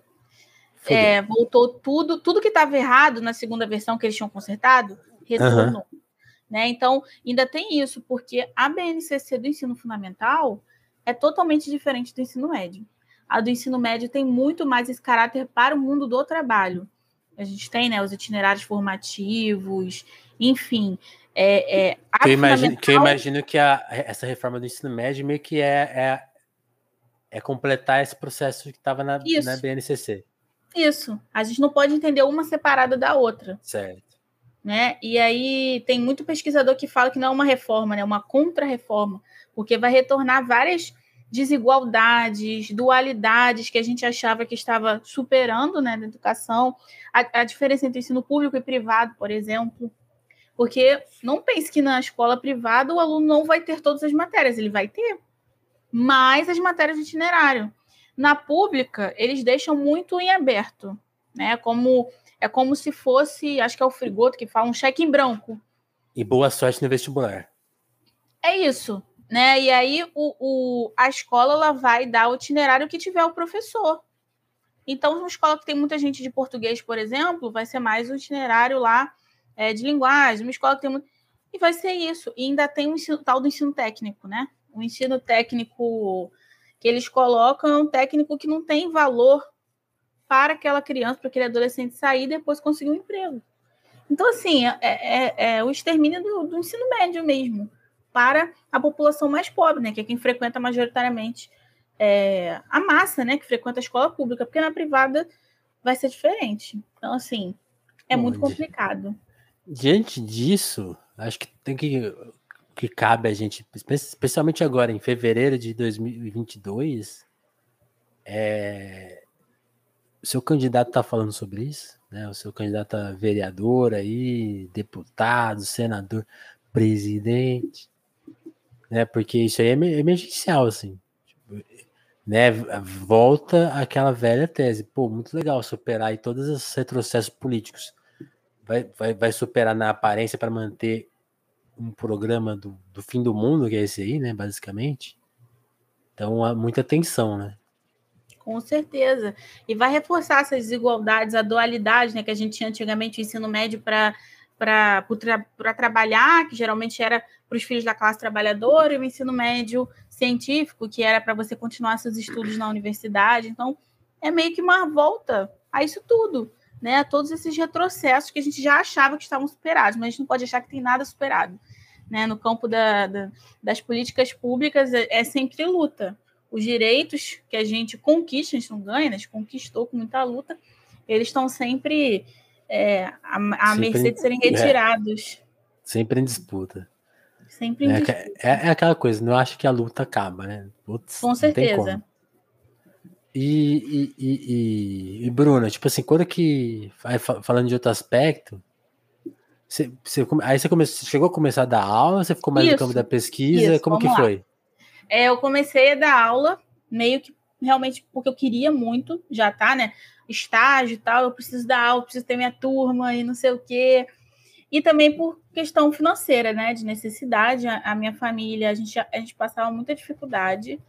Speaker 2: é, voltou tudo, tudo que estava errado na segunda versão que eles tinham consertado, retornou. Uhum. Né? Então, ainda tem isso, porque a BNCC do ensino fundamental é totalmente diferente do ensino médio. A do ensino médio tem muito mais esse caráter para o mundo do trabalho a gente tem né, os itinerários formativos, enfim. É, é,
Speaker 1: que, eu imagino, que eu imagino que a, essa reforma do ensino médio meio que é, é, é completar esse processo que estava na, na BNCC.
Speaker 2: Isso. A gente não pode entender uma separada da outra.
Speaker 1: Certo.
Speaker 2: Né? E aí tem muito pesquisador que fala que não é uma reforma, né? É uma contra-reforma, porque vai retornar várias desigualdades, dualidades que a gente achava que estava superando né, na educação, a, a, diferença entre ensino público e privado, por exemplo. Porque não pense que na escola privada o aluno não vai ter todas as matérias, ele vai ter, mais as matérias de itinerário. Na pública, eles deixam muito em aberto, né? Como é como se fosse, acho que é o Frigoto que fala, um cheque em branco.
Speaker 1: E boa sorte no vestibular.
Speaker 2: É isso né? E aí o, o, a escola ela vai dar o itinerário que tiver o professor. Então, uma escola que tem muita gente de português, por exemplo, vai ser mais o itinerário lá é, de linguagem. Uma escola que tem muito. E vai ser isso. E ainda tem o ensino, tal do ensino técnico, né? O ensino técnico que eles colocam é um técnico que não tem valor para aquela criança, para aquele adolescente sair e depois conseguir um emprego. Então, assim, é, é, é o extermínio do, do, ensino médio mesmo, para a população mais pobre, né? Que é quem frequenta majoritariamente é, a massa, né? Que frequenta a escola pública, porque na privada vai ser diferente. Então, assim, é Bom, muito complicado.
Speaker 1: Diante disso, acho que tem que que cabe a gente, especialmente agora em fevereiro de 2022, é, o seu candidato está falando sobre isso, né? O seu candidato a vereador aí, deputado, senador, presidente, né? Porque isso aí é emergencial, assim, tipo, né? Volta aquela velha tese, pô, muito legal superar aí todos os retrocessos políticos, vai, vai, vai superar na aparência para manter um programa do, do fim do mundo, que é esse aí, né, basicamente. Então, há muita tensão, né?
Speaker 2: Com certeza. E vai reforçar essas desigualdades, a dualidade, né, que a gente tinha antigamente o ensino médio para para trabalhar, que geralmente era para os filhos da classe trabalhadora, e o ensino médio científico, que era para você continuar seus estudos na universidade. Então, é meio que uma volta a isso tudo né, a todos esses retrocessos que a gente já achava que estavam superados, mas a gente não pode achar que tem nada superado. Né? No campo da, da, das políticas públicas é, é, sempre luta. Os direitos que a gente conquista, a gente não ganha, né? a gente conquistou com muita luta, eles estão sempre é, à, à sempre mercê de serem é. retirados.
Speaker 1: É, sempre em disputa.
Speaker 2: Sempre em
Speaker 1: é. É, é, aquela coisa, não acho que a luta acaba, né?
Speaker 2: Putz, com certeza.
Speaker 1: E, e, e, e, Bruna, tipo assim, quando que. Falando de outro aspecto, você, você, aí você, começou, chegou a começar a dar aula, você ficou mais isso, no campo da pesquisa, isso, como que lá. foi?
Speaker 2: É, eu comecei a dar aula, meio que realmente porque eu queria muito, já tá, né? Estágio e tal, eu preciso dar aula, preciso ter minha turma e não sei o quê. E também por questão financeira, né? De necessidade. A, a minha família, a gente, a gente passava muita dificuldade,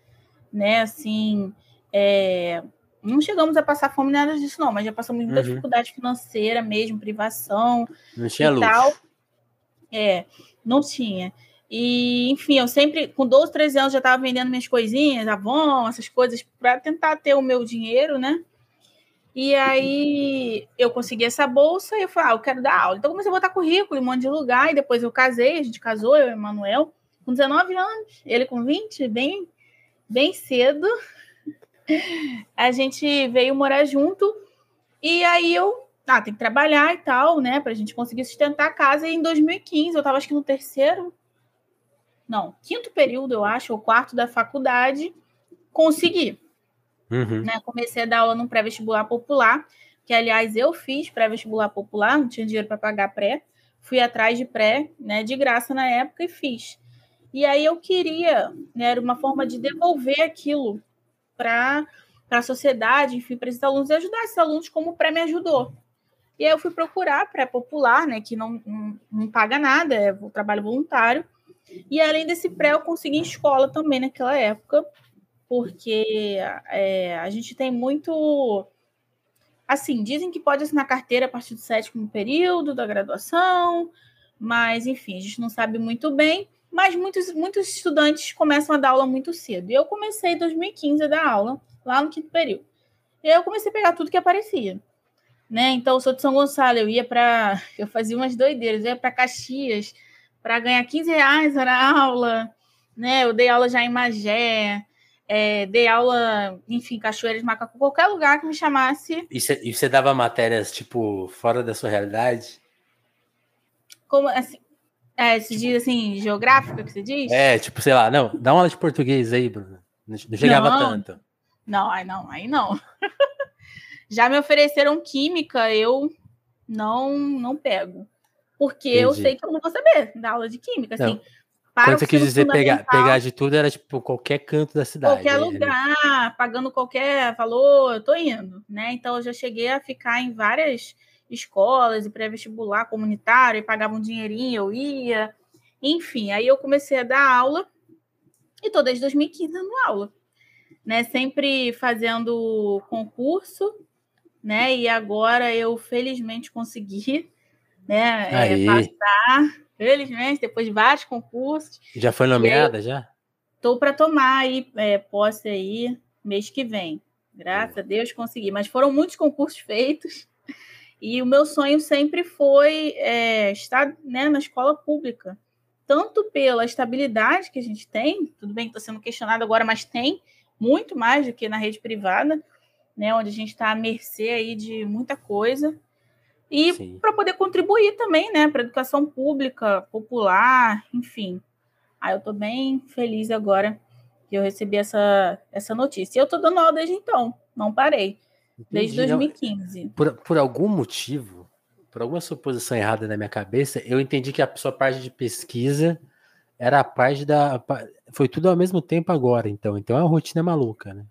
Speaker 2: né? Assim, é, não chegamos a passar fome nada disso, não, mas já passamos muita uhum. dificuldade financeira mesmo, privação.
Speaker 1: Não tinha luz. Tal.
Speaker 2: É, não tinha. E, enfim, eu sempre, com 12, 13 anos, já estava vendendo minhas coisinhas, Avon, essas coisas, para tentar ter o meu dinheiro, né? E aí eu consegui essa bolsa e eu falei, ah, eu quero dar aula. Então comecei a botar currículo em um monte de lugar, e depois eu casei, a gente casou, eu e o Emanuel, com 19 anos, ele com 20, bem, bem cedo a gente veio morar junto e aí eu ah, tem que trabalhar e tal, né, para a gente conseguir sustentar a casa. E em 2015, eu estava acho que no terceiro, não, quinto período, eu acho, ou quarto da faculdade, consegui. Uhum. Né, comecei a dar aula num pré-vestibular popular, que aliás eu fiz pré-vestibular popular, não tinha dinheiro para pagar pré, fui atrás de pré, né, de graça na época e fiz. E aí eu queria, né, era uma forma de devolver aquilo para a sociedade, enfim, para esses alunos e ajudar esses alunos como o pré me ajudou. E aí eu fui procurar pré-popular, né, que não, não, não, paga nada, é o trabalho voluntário. E além desse pré, eu consegui escola também naquela época, porque é, a gente tem muito. Assim, dizem que pode assinar carteira a partir do sétimo período da graduação, mas enfim, a gente não sabe muito bem mas muitos, muitos estudantes começam a dar aula muito cedo. E eu comecei em 2015 a dar aula, lá no quinto período. E aí eu comecei a pegar tudo que aparecia. Né? Então, eu sou de São Gonçalo, eu ia para. Eu fazia umas doideiras, eu ia para Caxias para ganhar 15 reais na aula. Né? Eu dei aula já em Magé, é, dei aula, enfim, Cachoeiras, Macacu, qualquer lugar que me chamasse.
Speaker 1: E você dava matérias, tipo, fora da sua realidade?
Speaker 2: Como, assim, é, se diz assim, geográfica que você diz?
Speaker 1: É, tipo, sei lá, não, dá uma aula de português aí, Bruno. Não chegava não, tanto.
Speaker 2: Não, aí não, aí não. Já me ofereceram química, eu não não pego. Porque Entendi. eu sei que eu não vou saber da aula de química, não. assim.
Speaker 1: Quando você quis dizer pegar, pegar de tudo, era tipo qualquer canto da cidade.
Speaker 2: Qualquer lugar, pagando qualquer valor, eu tô indo, né? Então eu já cheguei a ficar em várias escolas e pré-vestibular comunitário e pagava um dinheirinho, eu ia. Enfim, aí eu comecei a dar aula e tô desde 2015 dando aula, né? Sempre fazendo concurso, né? E agora eu felizmente consegui, né? É, passar, felizmente, depois de vários concursos.
Speaker 1: Já foi nomeada, já?
Speaker 2: Estou para tomar aí é, posse aí mês que vem. Graças a Deus consegui. Mas foram muitos concursos feitos. E o meu sonho sempre foi é, estar né, na escola pública. Tanto pela estabilidade que a gente tem, tudo bem que está sendo questionado agora, mas tem muito mais do que na rede privada, né, onde a gente está à mercê aí de muita coisa. E para poder contribuir também né, para a educação pública, popular, enfim. Aí eu estou bem feliz agora que eu recebi essa, essa notícia. E eu estou dando aula desde então, não parei. Desde 2015.
Speaker 1: Por, por algum motivo, por alguma suposição errada na minha cabeça, eu entendi que a sua parte de pesquisa era a parte da. Foi tudo ao mesmo tempo agora, então. Então é uma rotina maluca, né?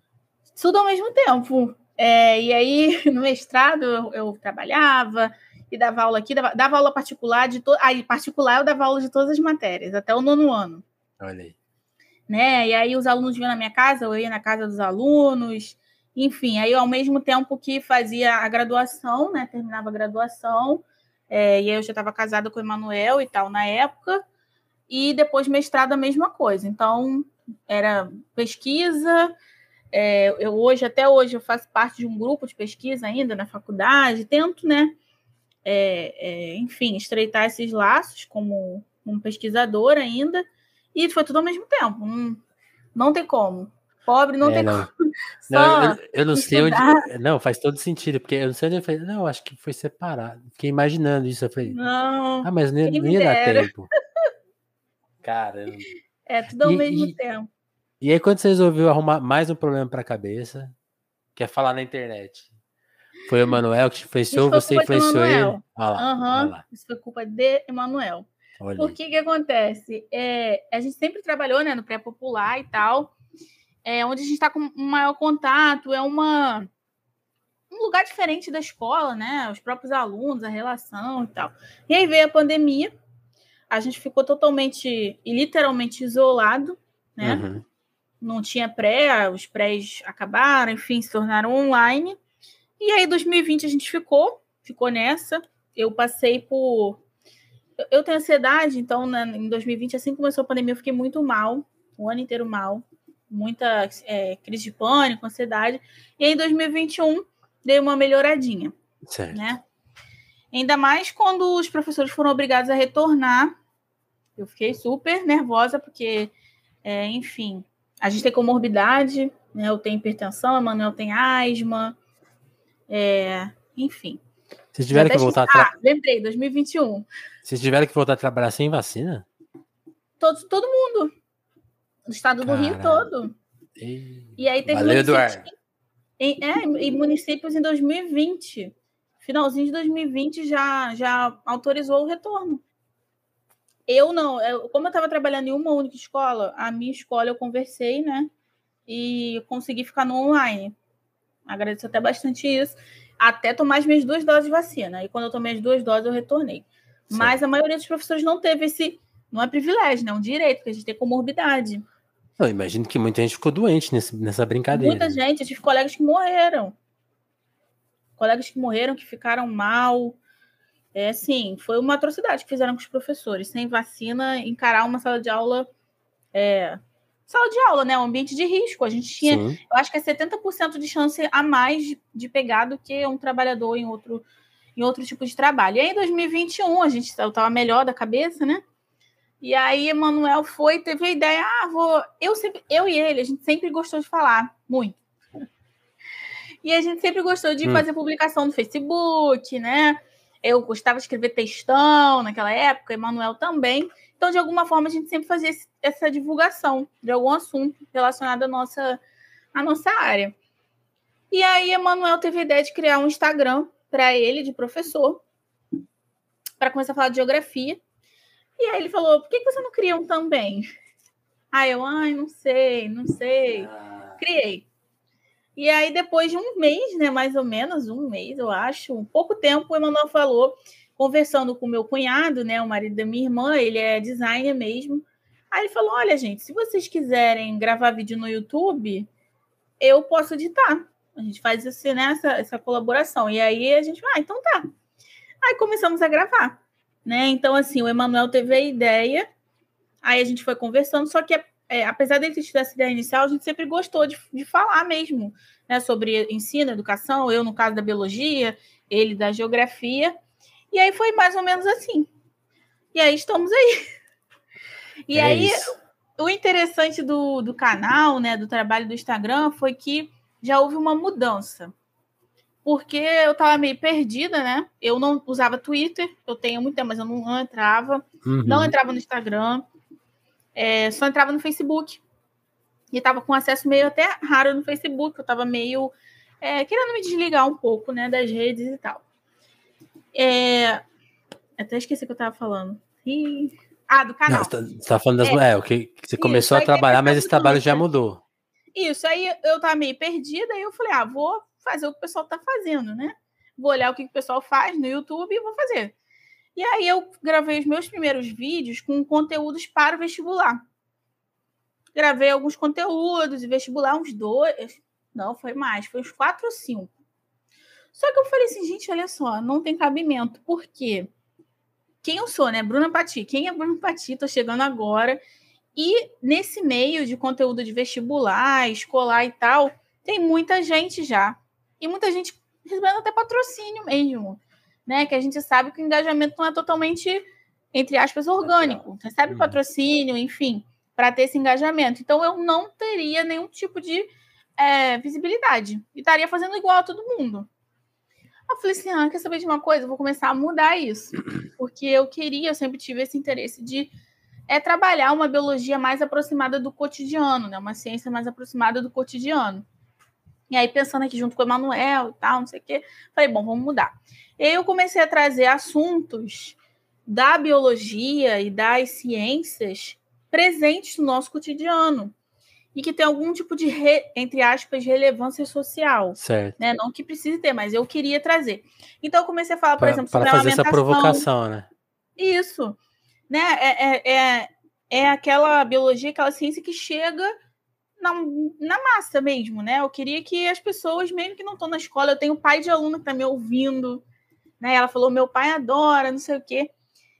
Speaker 2: Tudo ao mesmo tempo. É, e aí, no mestrado, eu, eu, trabalhava e dava aula aqui, dava, dava aula particular de to... aí particular eu dava aula de todas as matérias, até o nono ano.
Speaker 1: Olha aí.
Speaker 2: Né? E aí os alunos vinham na minha casa, eu ia na casa dos alunos, enfim, aí ao mesmo tempo que fazia a graduação, né? Terminava a graduação, é, e aí eu já estava casada com o Emanuel e tal na época, e depois mestrado a mesma coisa. Então, era pesquisa. É, eu hoje, até hoje, eu faço parte de um grupo de pesquisa ainda na faculdade, tento, né? É, é, enfim, estreitar esses laços como, como pesquisadora ainda, e foi tudo ao mesmo tempo. Não, não tem como. Pobre não é, tem não. como.
Speaker 1: Não, eu, eu, não sei onde. Não, faz todo sentido, porque eu não sei onde eu falei, não, acho que foi separado. Fiquei imaginando isso. Eu falei,
Speaker 2: não.
Speaker 1: Ah, mas não, não ia dar tempo. Caramba.
Speaker 2: É, tudo ao e, mesmo e, tempo.
Speaker 1: E aí, quando você resolveu arrumar mais um problema para a cabeça, quer é falar na internet? Foi o Emanuel que te influenciou, você influenciou ele? Olha
Speaker 2: lá, uhum, olha lá. Isso foi culpa de Emanuel. Por que que acontece? É, a gente sempre trabalhou né, no pré-popular e tal, é, onde a gente está com maior contato, é uma um lugar diferente da escola, né? Os próprios alunos, a relação e tal. E aí veio a pandemia, a gente ficou totalmente e literalmente isolado, né? Uhum. Não tinha pré, os prés acabaram, enfim, se tornaram online. E aí, 2020 a gente ficou, ficou nessa. Eu passei por. Eu tenho ansiedade, então, né, em 2020, assim que começou a pandemia, eu fiquei muito mal, o ano inteiro mal muita é, crise de pânico, ansiedade. E aí, em 2021, dei uma melhoradinha.
Speaker 1: Certo.
Speaker 2: Né? Ainda mais quando os professores foram obrigados a retornar. Eu fiquei super nervosa, porque, é, enfim, a gente tem comorbidade, né? Eu tenho hipertensão, a Manuel tem asma, é, enfim.
Speaker 1: Vocês tiveram que voltar a tra...
Speaker 2: Ah, lembrei, 2021.
Speaker 1: Vocês tiveram que voltar a trabalhar sem vacina?
Speaker 2: Todo, todo mundo no estado do Rio todo.
Speaker 1: E,
Speaker 2: e aí teve
Speaker 1: Valeu, Eduardo.
Speaker 2: Em, é, e municípios em 2020. Finalzinho de 2020 já, já autorizou o retorno. Eu não, eu, como eu estava trabalhando em uma única escola, a minha escola eu conversei, né? E consegui ficar no online. Agradeço até bastante isso. Até tomar as minhas duas doses de vacina. E quando eu tomei as duas doses, eu retornei. Sim. Mas a maioria dos professores não teve esse. Não é privilégio, né? É um direito, porque a gente tem comorbidade.
Speaker 1: Eu imagino que muita gente ficou doente nesse, nessa brincadeira.
Speaker 2: Muita gente, eu tive colegas que morreram. Colegas que morreram, que ficaram mal. É assim, foi uma atrocidade que fizeram com os professores. Sem vacina, encarar uma sala de aula. É, sala de aula, né? Um ambiente de risco. A gente tinha, Sim. eu acho que é 70% de chance a mais de, de, pegar do que um trabalhador em outro, em outro tipo de trabalho. E aí, em 2021, a gente estava melhor da cabeça, né? E aí, Emanuel foi, teve a ideia, ah, vou. Eu, sempre, eu e ele, a gente sempre gostou de falar, muito. E a gente sempre gostou de hum. fazer publicação no Facebook, né? Eu gostava de escrever textão naquela época, Emanuel também. Então, de alguma forma, a gente sempre fazia esse, essa divulgação de algum assunto relacionado à nossa, à nossa área. E aí, Emanuel teve a ideia de criar um Instagram para ele, de professor, para começar a falar de geografia. E aí ele falou: por que você não cria um também? Aí eu, ai, não sei, não sei. Ah. Criei. E aí, depois de um mês, né, mais ou menos, um mês, eu acho, um pouco tempo, o Emanuel falou, conversando com meu cunhado, né, o marido da minha irmã, ele é designer mesmo. Aí ele falou: olha, gente, se vocês quiserem gravar vídeo no YouTube, eu posso editar. A gente faz assim, né, essa, essa colaboração. E aí a gente, ah, então tá. Aí começamos a gravar né? Então, assim, o Emanuel teve a ideia, aí a gente foi conversando, só que é, apesar dele ter tido essa ideia inicial, a gente sempre gostou de, de falar mesmo né, sobre ensino, educação, eu no caso da biologia, ele da geografia. E aí foi mais ou menos assim. E aí estamos aí. E é aí, isso. o interessante do, do canal, né, do trabalho do Instagram, foi que já houve uma mudança. Porque eu estava meio perdida, né? Eu não usava Twitter, eu tenho muito tempo, mas eu não, entrava. Uhum. Não entrava no Instagram. É, só entrava no Facebook. E estava com acesso meio até raro no Facebook. Eu estava meio é, querendo me desligar um pouco, né, das redes e tal. É, até esqueci o que eu estava falando. Ih, ah, do canal. Não,
Speaker 1: você tá, tá falando das. É, é o que você começou a trabalhar, mas esse trabalho já mudou.
Speaker 2: Isso, aí eu tava meio perdida, e eu falei, ah, vou fazer o que o pessoal tá fazendo, né? Vou olhar o que o pessoal faz no YouTube e vou fazer. E aí eu gravei os meus primeiros vídeos com conteúdos para o vestibular. Gravei alguns conteúdos e vestibular, uns dois. Não, foi mais, foi uns quatro ou cinco. Só que eu falei assim, gente, olha só, não tem cabimento. Por quê? quem eu sou, né? Bruna Pati. Quem é Bruna Pati? Tô chegando agora. E nesse meio de conteúdo de vestibular, escolar e tal, tem muita gente já. E muita gente recebendo até patrocínio mesmo. Né? Que a gente sabe que o engajamento não é totalmente, entre aspas, orgânico. Recebe uhum. patrocínio, enfim, para ter esse engajamento. Então eu não teria nenhum tipo de é, visibilidade. E estaria fazendo igual a todo mundo. Eu falei assim: ah, quer saber de uma coisa? Eu vou começar a mudar isso. Porque eu queria, eu sempre tive esse interesse de é trabalhar uma biologia mais aproximada do cotidiano, né? Uma ciência mais aproximada do cotidiano. E aí, pensando aqui junto com o Emanuel e tal, não sei o quê, falei, bom, vamos mudar. E aí eu comecei a trazer assuntos da biologia e das ciências presentes no nosso cotidiano e que tem algum tipo de, re, entre aspas, relevância social.
Speaker 1: Certo.
Speaker 2: Né? Não que precise ter, mas eu queria trazer. Então eu comecei a falar, por pra, exemplo,
Speaker 1: sobre fazer essa provocação, né?
Speaker 2: Isso. Né? É, é, é, é aquela biologia, aquela ciência que chega na, na massa mesmo, né? Eu queria que as pessoas, mesmo que não estão na escola, eu tenho pai de aluno que está me ouvindo, né? Ela falou, meu pai adora, não sei o quê.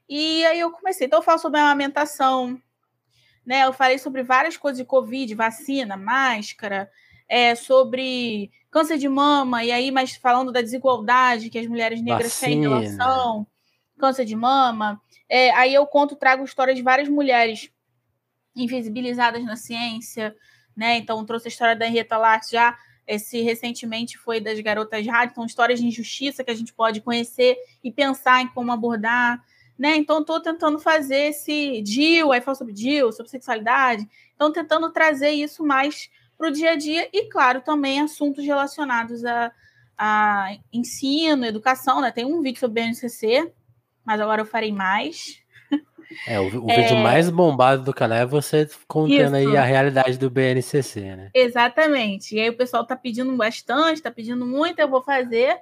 Speaker 2: E aí eu comecei. Então eu falo sobre a amamentação, né? Eu falei sobre várias coisas de Covid, vacina, máscara, é, sobre câncer de mama, e aí, mas falando da desigualdade que as mulheres negras vacina. têm em relação, câncer de mama. É, aí eu conto, trago histórias de várias mulheres invisibilizadas na ciência, né? Então, trouxe a história da Henrietta Lacks já. Esse recentemente foi das garotas rádio, então histórias de injustiça que a gente pode conhecer e pensar em como abordar né? Então, estou tentando fazer esse DIL, aí falo sobre DIL, sobre sexualidade. Então, tentando trazer isso mais para o dia a dia e, claro, também assuntos relacionados a, a ensino, educação, né? Tem um vídeo sobre BNCC, mas agora eu farei mais.
Speaker 1: É, o, o é... vídeo mais bombado do canal é você contando Isso. aí a realidade do BNCC, né?
Speaker 2: Exatamente. E aí o pessoal tá pedindo bastante, tá pedindo muito, eu vou fazer,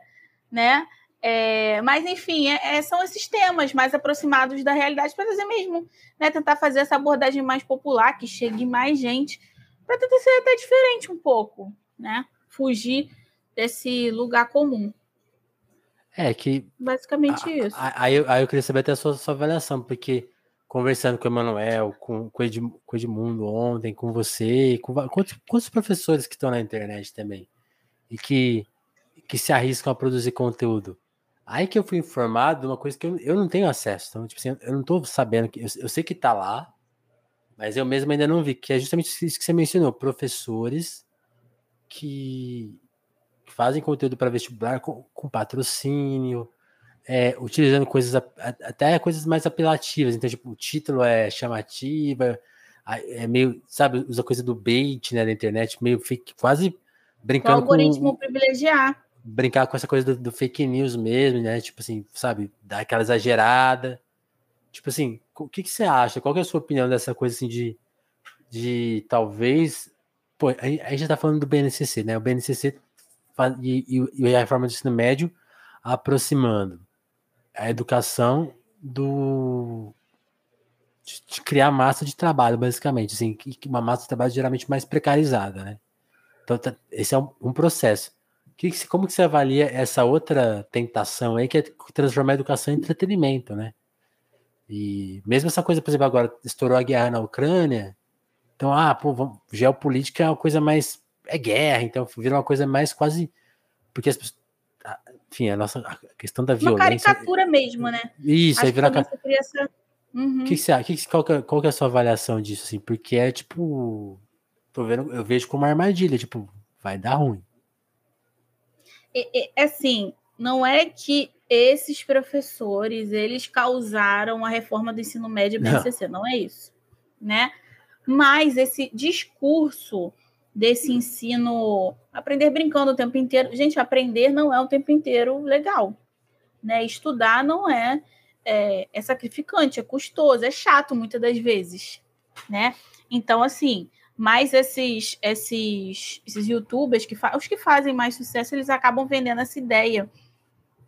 Speaker 2: né? É, mas, enfim, é, é, são esses temas mais aproximados da realidade para trazer mesmo, né? Tentar fazer essa abordagem mais popular, que chegue mais gente, para tentar ser até diferente um pouco, né? Fugir desse lugar comum.
Speaker 1: É que.
Speaker 2: Basicamente a, isso.
Speaker 1: Aí, aí eu queria saber até a sua, sua avaliação, porque conversando com o Emanuel, com, com, o Edmundo ontem, com você, com, com, com os professores que estão na internet também, e que, que se arriscam a produzir conteúdo Aí que eu fui informado de uma coisa que eu, eu não tenho acesso. Então, tipo assim, eu não tô sabendo que. Eu, eu sei que tá lá, mas eu mesmo ainda não vi, que é justamente isso que você mencionou: professores que, que fazem conteúdo para vestibular com, com patrocínio, é, utilizando coisas até coisas mais apelativas. Então, tipo, o título é chamativa, é meio, sabe, usa coisa do bait né, da internet, meio fake, quase brincando o
Speaker 2: algoritmo com. privilegiar
Speaker 1: brincar com essa coisa do, do, fake news mesmo, né? Tipo assim, sabe, dar aquela exagerada. Tipo assim, o que, que você acha? Qual é a sua opinião dessa coisa assim de, de talvez. Pô, a gente já tá falando do BNCC, né? O BNCC e, e, e a reforma do ensino médio aproximando a educação do de, de, criar massa de trabalho, basicamente, assim, uma massa de trabalho geralmente mais precarizada, né? Então, tá, esse é um, um processo. Que, como que você avalia essa outra tentação aí, que é transformar a educação em entretenimento, né? E mesmo essa coisa, por exemplo, agora estourou a guerra na Ucrânia, Então, ah, pô, vamos, geopolítica é uma coisa mais. É guerra, então vira uma coisa mais quase. Porque as pessoas. Enfim, a nossa a questão da violência. Uma
Speaker 2: caricatura mesmo, né?
Speaker 1: Isso, Acho aí vira.
Speaker 2: Que essa...
Speaker 1: uhum. que, que você, que, qual, que, é, qual que é a sua avaliação disso, assim? Porque é tipo. Tô vendo, eu vejo como uma armadilha, tipo, vai dar ruim.
Speaker 2: É, é, assim, não é que esses professores eles causaram a reforma do ensino médio BNCC, não, não é isso, né? Mas esse discurso desse ensino aprender brincando o tempo inteiro, gente, aprender não é o tempo inteiro legal, né? Estudar não é, é, é sacrificante, é custoso, é chato muitas das vezes, né? Então assim, mas esses esses esses YouTubers que os que fazem mais sucesso, eles acabam vendendo essa ideia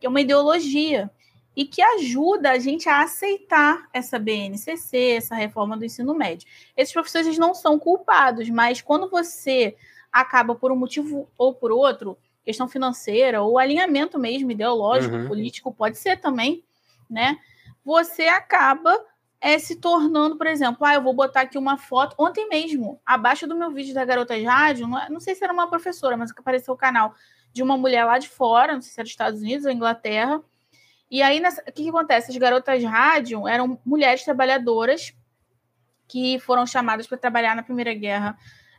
Speaker 2: que é uma ideologia e que ajuda a gente a aceitar essa BNCC, essa reforma do ensino médio. Esses professores não são culpados, mas quando você acaba por um motivo ou por outro, questão financeira ou alinhamento mesmo ideológico, uhum. político, pode ser também, né? Você acaba é, se tornando, por exemplo, ah, eu vou botar aqui uma foto. Ontem mesmo, abaixo do meu vídeo da Garotas Rádio, não, é, não sei se era uma professora, mas que apareceu o canal de uma mulher lá de fora, não sei se era dos Estados Unidos ou Inglaterra. E aí, o que, que acontece? As garotas rádio eram mulheres trabalhadoras que foram chamadas para trabalhar na Primeira Guerra,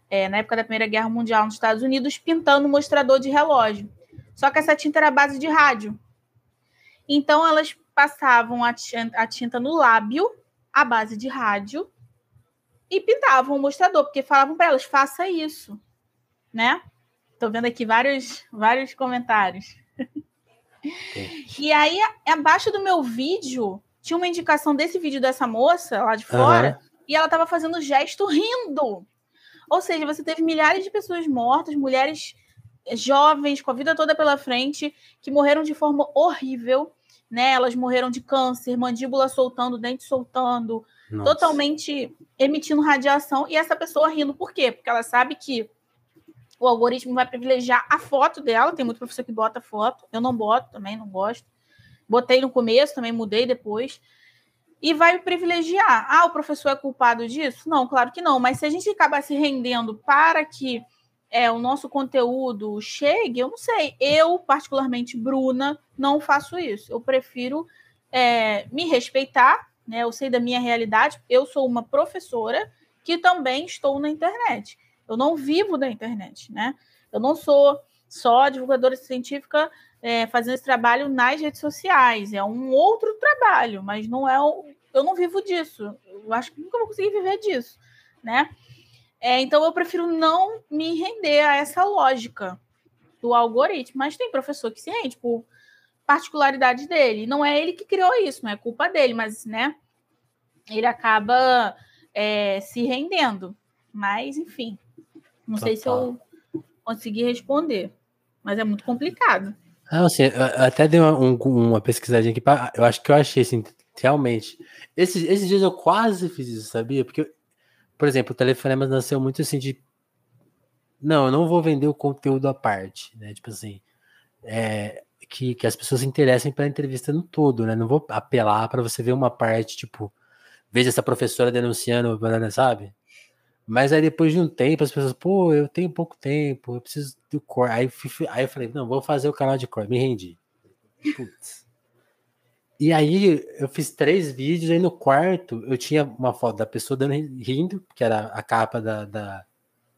Speaker 2: é, na época da Primeira Guerra Mundial nos Estados Unidos, pintando um mostrador de relógio. Só que essa tinta era base de rádio. Então, elas passavam a tinta, a tinta no lábio, à base de rádio, e pintavam o mostrador, porque falavam para elas, faça isso, né? Estou vendo aqui vários, vários comentários. e aí, abaixo do meu vídeo, tinha uma indicação desse vídeo dessa moça lá de fora, uhum. e ela estava fazendo gesto rindo. Ou seja, você teve milhares de pessoas mortas, mulheres jovens, com a vida toda pela frente, que morreram de forma horrível, né? Elas morreram de câncer, mandíbula soltando, dente soltando, Nossa. totalmente emitindo radiação, e essa pessoa rindo. Por quê? Porque ela sabe que o algoritmo vai privilegiar a foto dela. Tem muito professor que bota foto. Eu não boto também, não gosto. Botei no começo, também mudei depois. E vai privilegiar. Ah, o professor é culpado disso? Não, claro que não. Mas se a gente acabar se rendendo para que é, o nosso conteúdo chegue, eu não sei. Eu, particularmente, Bruna, não faço isso. Eu prefiro é, me respeitar, né? Eu sei da minha realidade. Eu sou uma professora que também estou na internet. Eu não vivo da internet, né? Eu não sou só divulgadora científica é, fazendo esse trabalho nas redes sociais. É um outro trabalho, mas não é. O, eu não vivo disso. Eu acho que nunca vou conseguir viver disso, né? É, então eu prefiro não me render a essa lógica do algoritmo. Mas tem professor que se rende por particularidade dele. Não é ele que criou isso, não é culpa dele, mas né? Ele acaba é, se rendendo. Mas, enfim. Não Total. sei se eu consegui responder, mas é muito complicado.
Speaker 1: Não, assim, eu até dei uma, um, uma pesquisadinha aqui, pra, eu acho que eu achei, assim, realmente. Esses, esses dias eu quase fiz isso, sabia? Porque, por exemplo, o Telefonemas nasceu muito assim de. Não, eu não vou vender o conteúdo à parte, né? Tipo assim, é, que, que as pessoas se interessem pela entrevista no todo, né? Não vou apelar para você ver uma parte, tipo, veja essa professora denunciando, sabe? Mas aí depois de um tempo, as pessoas, pô, eu tenho pouco tempo, eu preciso do core. Aí, aí eu falei, não, vou fazer o canal de core, me rendi. Putz. E aí eu fiz três vídeos, aí no quarto eu tinha uma foto da pessoa dando rindo, que era a capa da, da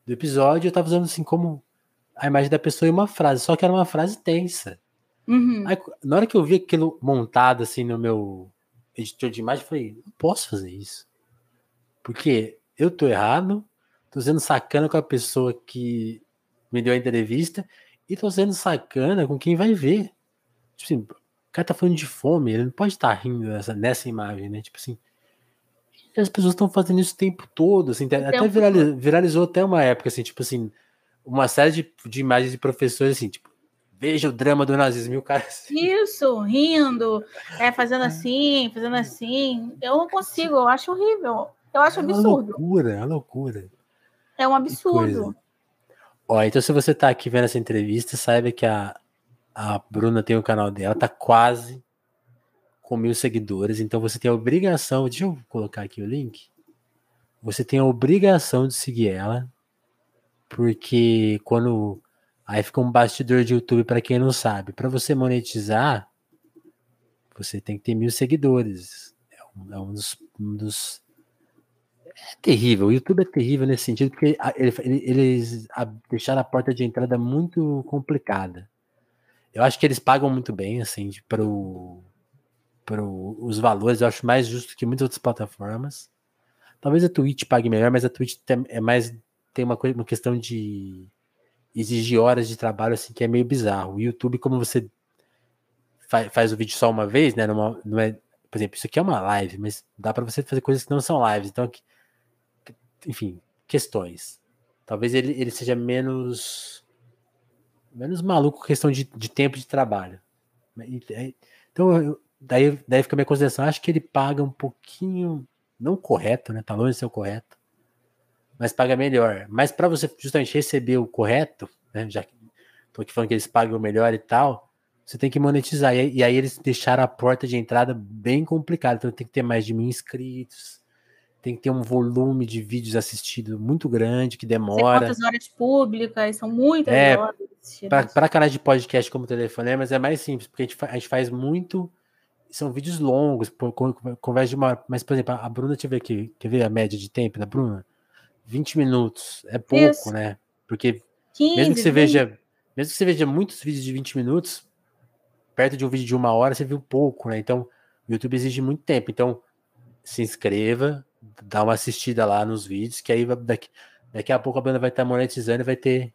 Speaker 1: do episódio, eu tava usando assim como a imagem da pessoa e uma frase, só que era uma frase tensa.
Speaker 2: Uhum.
Speaker 1: Aí, na hora que eu vi aquilo montado assim no meu editor de imagem, eu falei, não posso fazer isso. Porque eu tô errado, tô sendo sacana com a pessoa que me deu a entrevista e tô sendo sacana com quem vai ver. Tipo assim, o cara tá falando de fome, ele não pode estar tá rindo nessa, nessa imagem, né? Tipo assim, as pessoas estão fazendo isso o tempo todo, assim, até viralizou, viralizou até uma época, assim, tipo assim, uma série de, de imagens de professores, assim, tipo, veja o drama do nazismo, e o cara...
Speaker 2: Assim, isso, rindo, é, fazendo assim, fazendo assim, eu não consigo, eu acho horrível. Eu acho é absurdo.
Speaker 1: Uma loucura, é uma loucura.
Speaker 2: É um absurdo.
Speaker 1: Ó, então se você tá aqui vendo essa entrevista, saiba que a, a Bruna tem o canal dela, tá quase com mil seguidores, então você tem a obrigação. Deixa eu colocar aqui o link. você tem a obrigação de seguir ela, porque quando aí fica um bastidor de YouTube para quem não sabe, para você monetizar, você tem que ter mil seguidores. É um, é um dos, um dos é terrível. O YouTube é terrível nesse sentido, porque eles deixaram a porta de entrada muito complicada. Eu acho que eles pagam muito bem, assim, para os valores. Eu acho mais justo que muitas outras plataformas. Talvez a Twitch pague melhor, mas a Twitch é mais tem uma, coisa, uma questão de exigir horas de trabalho assim que é meio bizarro. O YouTube, como você faz, faz o vídeo só uma vez, né? Numa, é, por exemplo, isso aqui é uma live, mas dá para você fazer coisas que não são lives. Então, enfim, questões. Talvez ele, ele seja menos menos maluco questão de, de tempo de trabalho. Então, eu, daí, daí fica a minha consideração. Acho que ele paga um pouquinho, não correto, né? Tá longe de ser o correto, mas paga melhor. Mas para você justamente receber o correto, né? Já que tô aqui falando que eles pagam melhor e tal, você tem que monetizar. E, e aí eles deixaram a porta de entrada bem complicada. Então tem que ter mais de mil inscritos tem que ter um volume de vídeos assistidos muito grande, que demora.
Speaker 2: quantas horas públicas, são muitas é, horas.
Speaker 1: Para canais de podcast como telefonemas é mais simples, porque a gente, a gente faz muito. São vídeos longos, por, conversa de uma hora. Mas, por exemplo, a Bruna, deixa eu ver aqui. Quer ver a média de tempo da Bruna? 20 minutos. É pouco, Isso. né? Porque 15, mesmo que você 20. veja. Mesmo que você veja muitos vídeos de 20 minutos, perto de um vídeo de uma hora, você viu pouco, né? Então, o YouTube exige muito tempo. Então, se inscreva, dá uma assistida lá nos vídeos, que aí daqui, daqui a pouco a banda vai estar tá monetizando e vai ter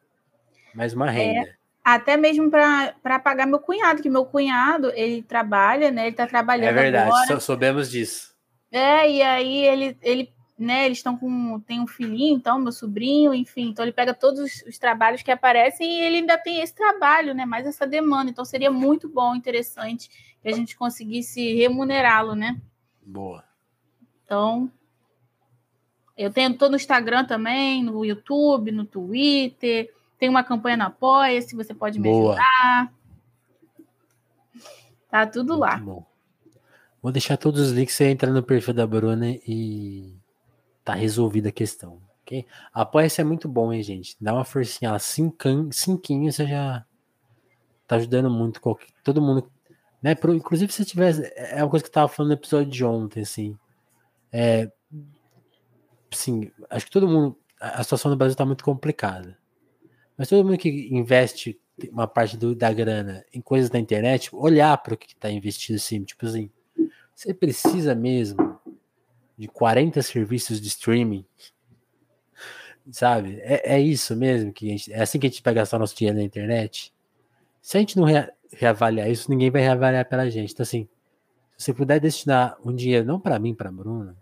Speaker 1: mais uma é, renda. É,
Speaker 2: até mesmo para pagar meu cunhado, que meu cunhado, ele trabalha, né? Ele está trabalhando. É
Speaker 1: verdade,
Speaker 2: agora.
Speaker 1: soubemos disso.
Speaker 2: É, e aí ele, ele né, eles estão com. Tem um filhinho, então, meu sobrinho, enfim. Então ele pega todos os, os, trabalhos que aparecem e ele ainda tem esse trabalho, né? Mais essa demanda. Então seria muito bom, interessante que a gente conseguisse remunerá-lo, né?
Speaker 1: Boa.
Speaker 2: Então, eu tenho todo no Instagram também, no YouTube, no Twitter. Tem uma campanha na Apoia, se você pode me Boa. ajudar. Tá tudo Muito lá. Bom.
Speaker 1: Vou deixar todos os links, você entra no perfil da Bruna e tá resolvida a questão. Okay? Apoia-se é muito bom, hein, gente? Dá uma forcinha lá, cinquinho, cinquinho você já tá ajudando muito qualquer, todo mundo. Né? Pro, inclusive, se tivesse. É uma coisa que eu tava falando no episódio de ontem, assim. É, sim, acho que todo mundo. A situação no Brasil está muito complicada. Mas todo mundo que investe uma parte do, da grana em coisas da internet, olhar para o que está investido assim, tipo assim, você precisa mesmo de 40 serviços de streaming, sabe? É, é isso mesmo que gente, é assim que a gente vai gastar nosso dinheiro na internet. Se a gente não rea, reavaliar isso, ninguém vai reavaliar pela gente. Então assim, se você puder destinar um dinheiro não para mim, para Bruna,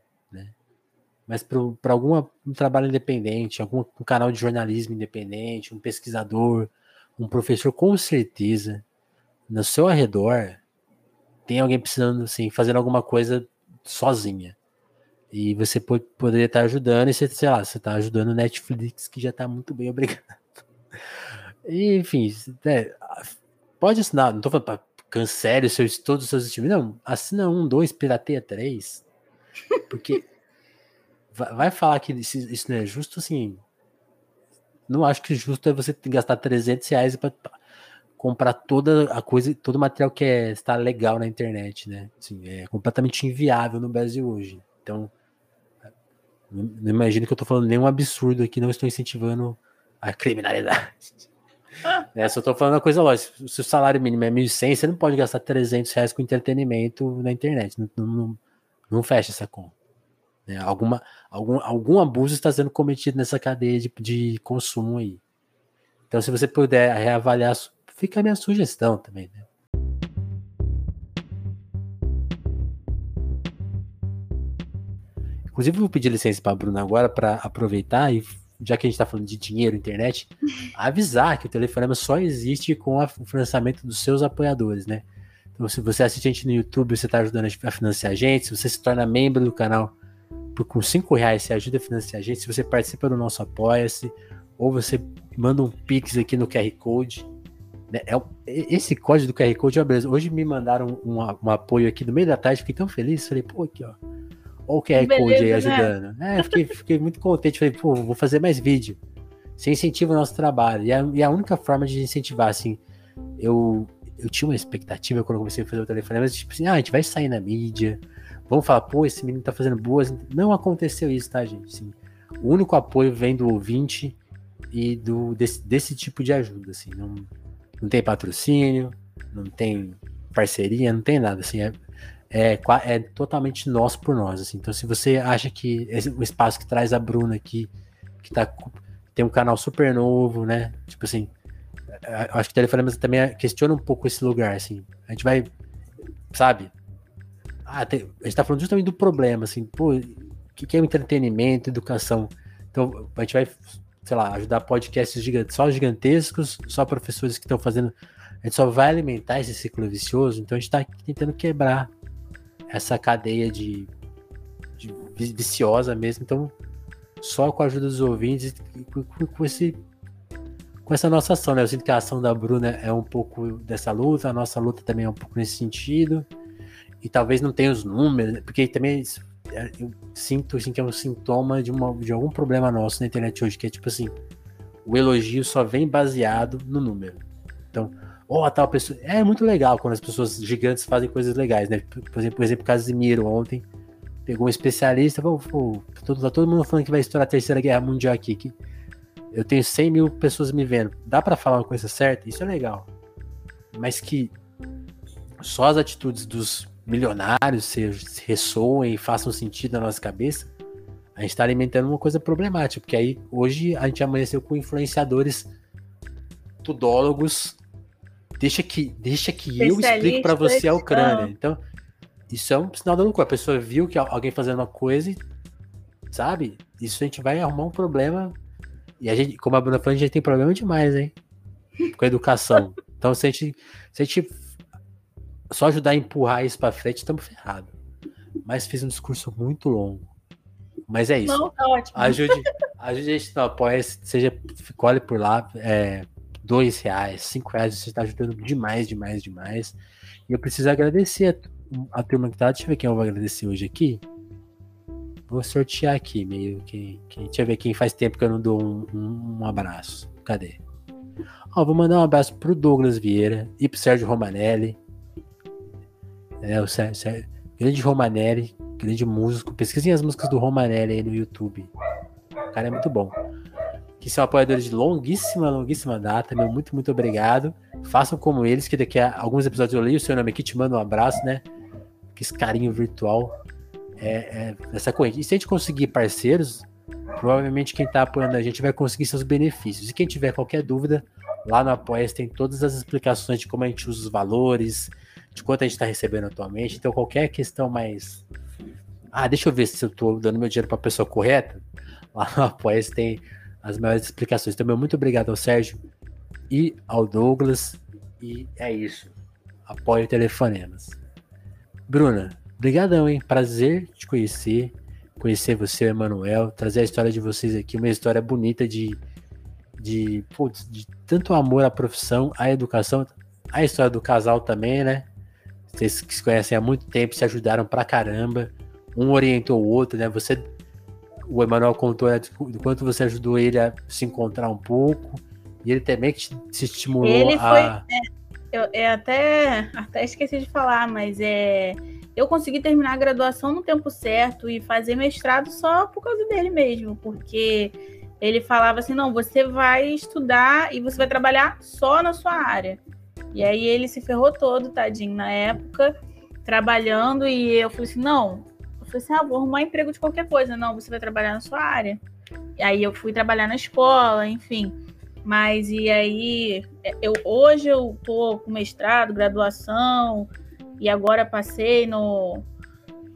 Speaker 1: mas para algum um trabalho independente, algum um canal de jornalismo independente, um pesquisador, um professor, com certeza, no seu arredor, tem alguém precisando, assim, fazendo alguma coisa sozinha. E você pode, poderia estar ajudando, e você, sei lá, você está ajudando o Netflix, que já está muito bem, obrigado. E, enfim, é, pode assinar, não estou falando para cancele seus, todos os seus streams, não, assina um, dois, pirateia três, porque vai falar que isso não é justo, assim. Não acho que justo é você gastar 300 reais para comprar toda a coisa, todo o material que é, está legal na internet, né? Assim, é completamente inviável no Brasil hoje. Então, não imagino que eu estou falando nenhum absurdo aqui, não estou incentivando a criminalidade. É, só estou falando uma coisa lógica. Se o salário mínimo é 1.100, você não pode gastar 300 reais com entretenimento na internet. Não, não, não fecha essa conta. Né? Alguma, algum, algum abuso está sendo cometido nessa cadeia de, de consumo aí. Então, se você puder reavaliar, fica a minha sugestão também. Né? Inclusive, vou pedir licença para a Bruna agora para aproveitar e, já que a gente está falando de dinheiro, internet, avisar que o Telefonema só existe com o financiamento dos seus apoiadores, né? Então, se você assiste a gente no YouTube, você está ajudando a financiar a gente. Se você se torna membro do canal, por, com 5 reais você ajuda a financiar a gente. Se você participa do nosso Apoia-se, ou você manda um Pix aqui no QR Code. Né? É, esse código do QR Code é uma beleza. Hoje me mandaram um, um, um, apoio aqui no meio da tarde, fiquei tão feliz. Falei, pô, aqui, ó. Olha o QR Code aí né? ajudando. Né? É, fiquei, fiquei muito contente. Falei, pô, vou fazer mais vídeo. Você incentiva o nosso trabalho. E a, e a única forma de incentivar, assim, eu, eu tinha uma expectativa quando eu comecei a fazer o telefone, mas tipo assim, ah, a gente vai sair na mídia, vamos falar, pô, esse menino tá fazendo boas. Não aconteceu isso, tá, gente? Assim, o único apoio vem do ouvinte e do, desse, desse tipo de ajuda, assim. Não, não tem patrocínio, não tem parceria, não tem nada, assim. É, é, é totalmente nós por nós, assim. Então, se você acha que esse, o espaço que traz a Bruna aqui, que tá, tem um canal super novo, né? Tipo assim, é, acho que o Telefonemas também questiona um pouco esse lugar, assim. A gente vai, sabe? Ah, tem, a gente tá falando justamente do problema, assim, pô, o que, que é entretenimento, educação? Então, a gente vai, sei lá, ajudar podcasts gigantes, só gigantescos, só professores que estão fazendo. A gente só vai alimentar esse ciclo vicioso, então a gente tá tentando quebrar essa cadeia de, de viciosa mesmo. Então, só com a ajuda dos ouvintes, com, com esse com essa nossa ação, né? Eu sinto que a ação da Bruna é um pouco dessa luta, a nossa luta também é um pouco nesse sentido. E talvez não tenha os números, porque também é, eu sinto assim, que é um sintoma de, uma, de algum problema nosso na internet hoje, que é tipo assim, o elogio só vem baseado no número. Então, ó, oh, tal pessoa. É muito legal quando as pessoas gigantes fazem coisas legais, né? Por exemplo, por exemplo Casimiro ontem pegou um especialista, pô, pô, tá todo mundo falando que vai estourar a terceira guerra mundial aqui. Que eu tenho 100 mil pessoas me vendo. Dá para falar uma coisa certa? Isso é legal. Mas que só as atitudes dos milionários se, se ressoem e façam sentido na nossa cabeça, a gente está alimentando uma coisa problemática. Porque aí hoje a gente amanheceu com influenciadores tudólogos. Deixa que, deixa que eu explique para você a Ucrânia. Então, isso é um sinal da loucura. A pessoa viu que alguém fazendo uma coisa e, sabe? Isso a gente vai arrumar um problema e a gente, como a Bruna falou, a gente tem problema demais, hein? Com a educação. Então, se a gente, se a gente só ajudar a empurrar isso pra frente, estamos ferrados. Mas fiz um discurso muito longo. Mas é isso.
Speaker 2: Não, tá ótimo.
Speaker 1: Ajude, ajude a gente no apoia, seja, colhe por lá. É, dois reais, cinco reais, você está ajudando demais, demais, demais. E eu preciso agradecer a, a turma que tá. Deixa eu ver quem eu vou agradecer hoje aqui. Vou sortear aqui, meio que, que. Deixa eu ver quem faz tempo que eu não dou um, um, um abraço. Cadê? Ó, vou mandar um abraço pro Douglas Vieira e pro Sérgio Romanelli. É, o Sérgio, grande Romanelli, grande músico. Pesquisem as músicas do Romanelli aí no YouTube. O cara é muito bom. Que são apoiadores de longuíssima, longuíssima data. Meu muito, muito obrigado. Façam como eles, que daqui a alguns episódios eu leio o seu nome aqui, te mando um abraço, né? Que esse carinho virtual é, é, essa corrente. E se a gente conseguir parceiros, provavelmente quem está apoiando a gente vai conseguir seus benefícios. E quem tiver qualquer dúvida, lá no Apoia tem todas as explicações de como a gente usa os valores, de quanto a gente está recebendo atualmente. Então, qualquer questão mais. Ah, deixa eu ver se eu estou dando meu dinheiro para a pessoa correta. Lá no Apoia tem as maiores explicações. Então, meu muito obrigado ao Sérgio e ao Douglas. E é isso. Apoio telefonemas. Bruna, Obrigadão, hein? Prazer te conhecer, conhecer você, Emanuel, trazer a história de vocês aqui, uma história bonita de, de, putz, de tanto amor à profissão, à educação, a história do casal também, né? Vocês que se conhecem há muito tempo, se ajudaram pra caramba, um orientou o outro, né? Você, o Emanuel contou né, do quanto você ajudou ele a se encontrar um pouco, e ele também se estimulou
Speaker 2: ele foi, a. É, eu, é até, até esqueci de falar, mas é eu consegui terminar a graduação no tempo certo e fazer mestrado só por causa dele mesmo, porque ele falava assim: não, você vai estudar e você vai trabalhar só na sua área. E aí ele se ferrou todo, tadinho, na época, trabalhando, e eu falei assim: não, eu falei assim: ah, vou arrumar emprego de qualquer coisa. Não, você vai trabalhar na sua área. E aí eu fui trabalhar na escola, enfim. Mas e aí, eu, hoje eu tô com mestrado, graduação, e agora passei no,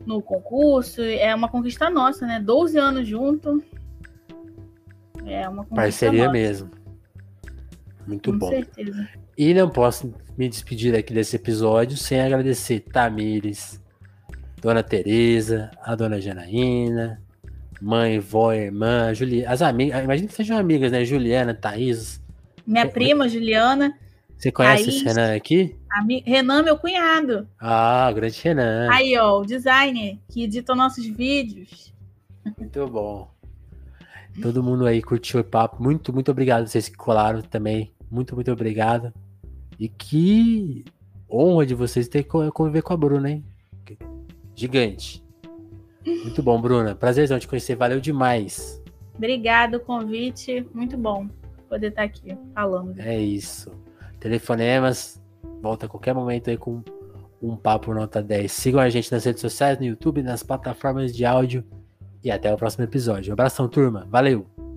Speaker 2: no concurso. É uma conquista nossa, né? 12 anos junto. É uma conquista
Speaker 1: Parceria
Speaker 2: nossa.
Speaker 1: mesmo. Muito
Speaker 2: Com
Speaker 1: bom.
Speaker 2: certeza.
Speaker 1: E não posso me despedir aqui desse episódio sem agradecer Tamires, Dona Teresa, a Dona Janaína, mãe, vó, irmã, Juliana, as amigas, imagina que sejam amigas, né? Juliana, Thaís.
Speaker 2: Minha prima, Juliana.
Speaker 1: Você conhece esse Renan aqui?
Speaker 2: Renan, meu cunhado.
Speaker 1: Ah, grande Renan.
Speaker 2: Aí, ó, o designer que edita nossos vídeos.
Speaker 1: Muito bom. Todo mundo aí curtiu o papo. Muito, muito obrigado vocês que colaram também. Muito, muito obrigado. E que honra de vocês ter que conviver com a Bruna, hein? Gigante. Muito bom, Bruna. Prazerzão te conhecer. Valeu demais.
Speaker 2: Obrigado o convite. Muito bom poder estar aqui falando.
Speaker 1: É isso. Telefonemas. Volta a qualquer momento aí com um papo nota 10. Sigam a gente nas redes sociais, no YouTube, nas plataformas de áudio. E até o próximo episódio. Um abração, turma. Valeu!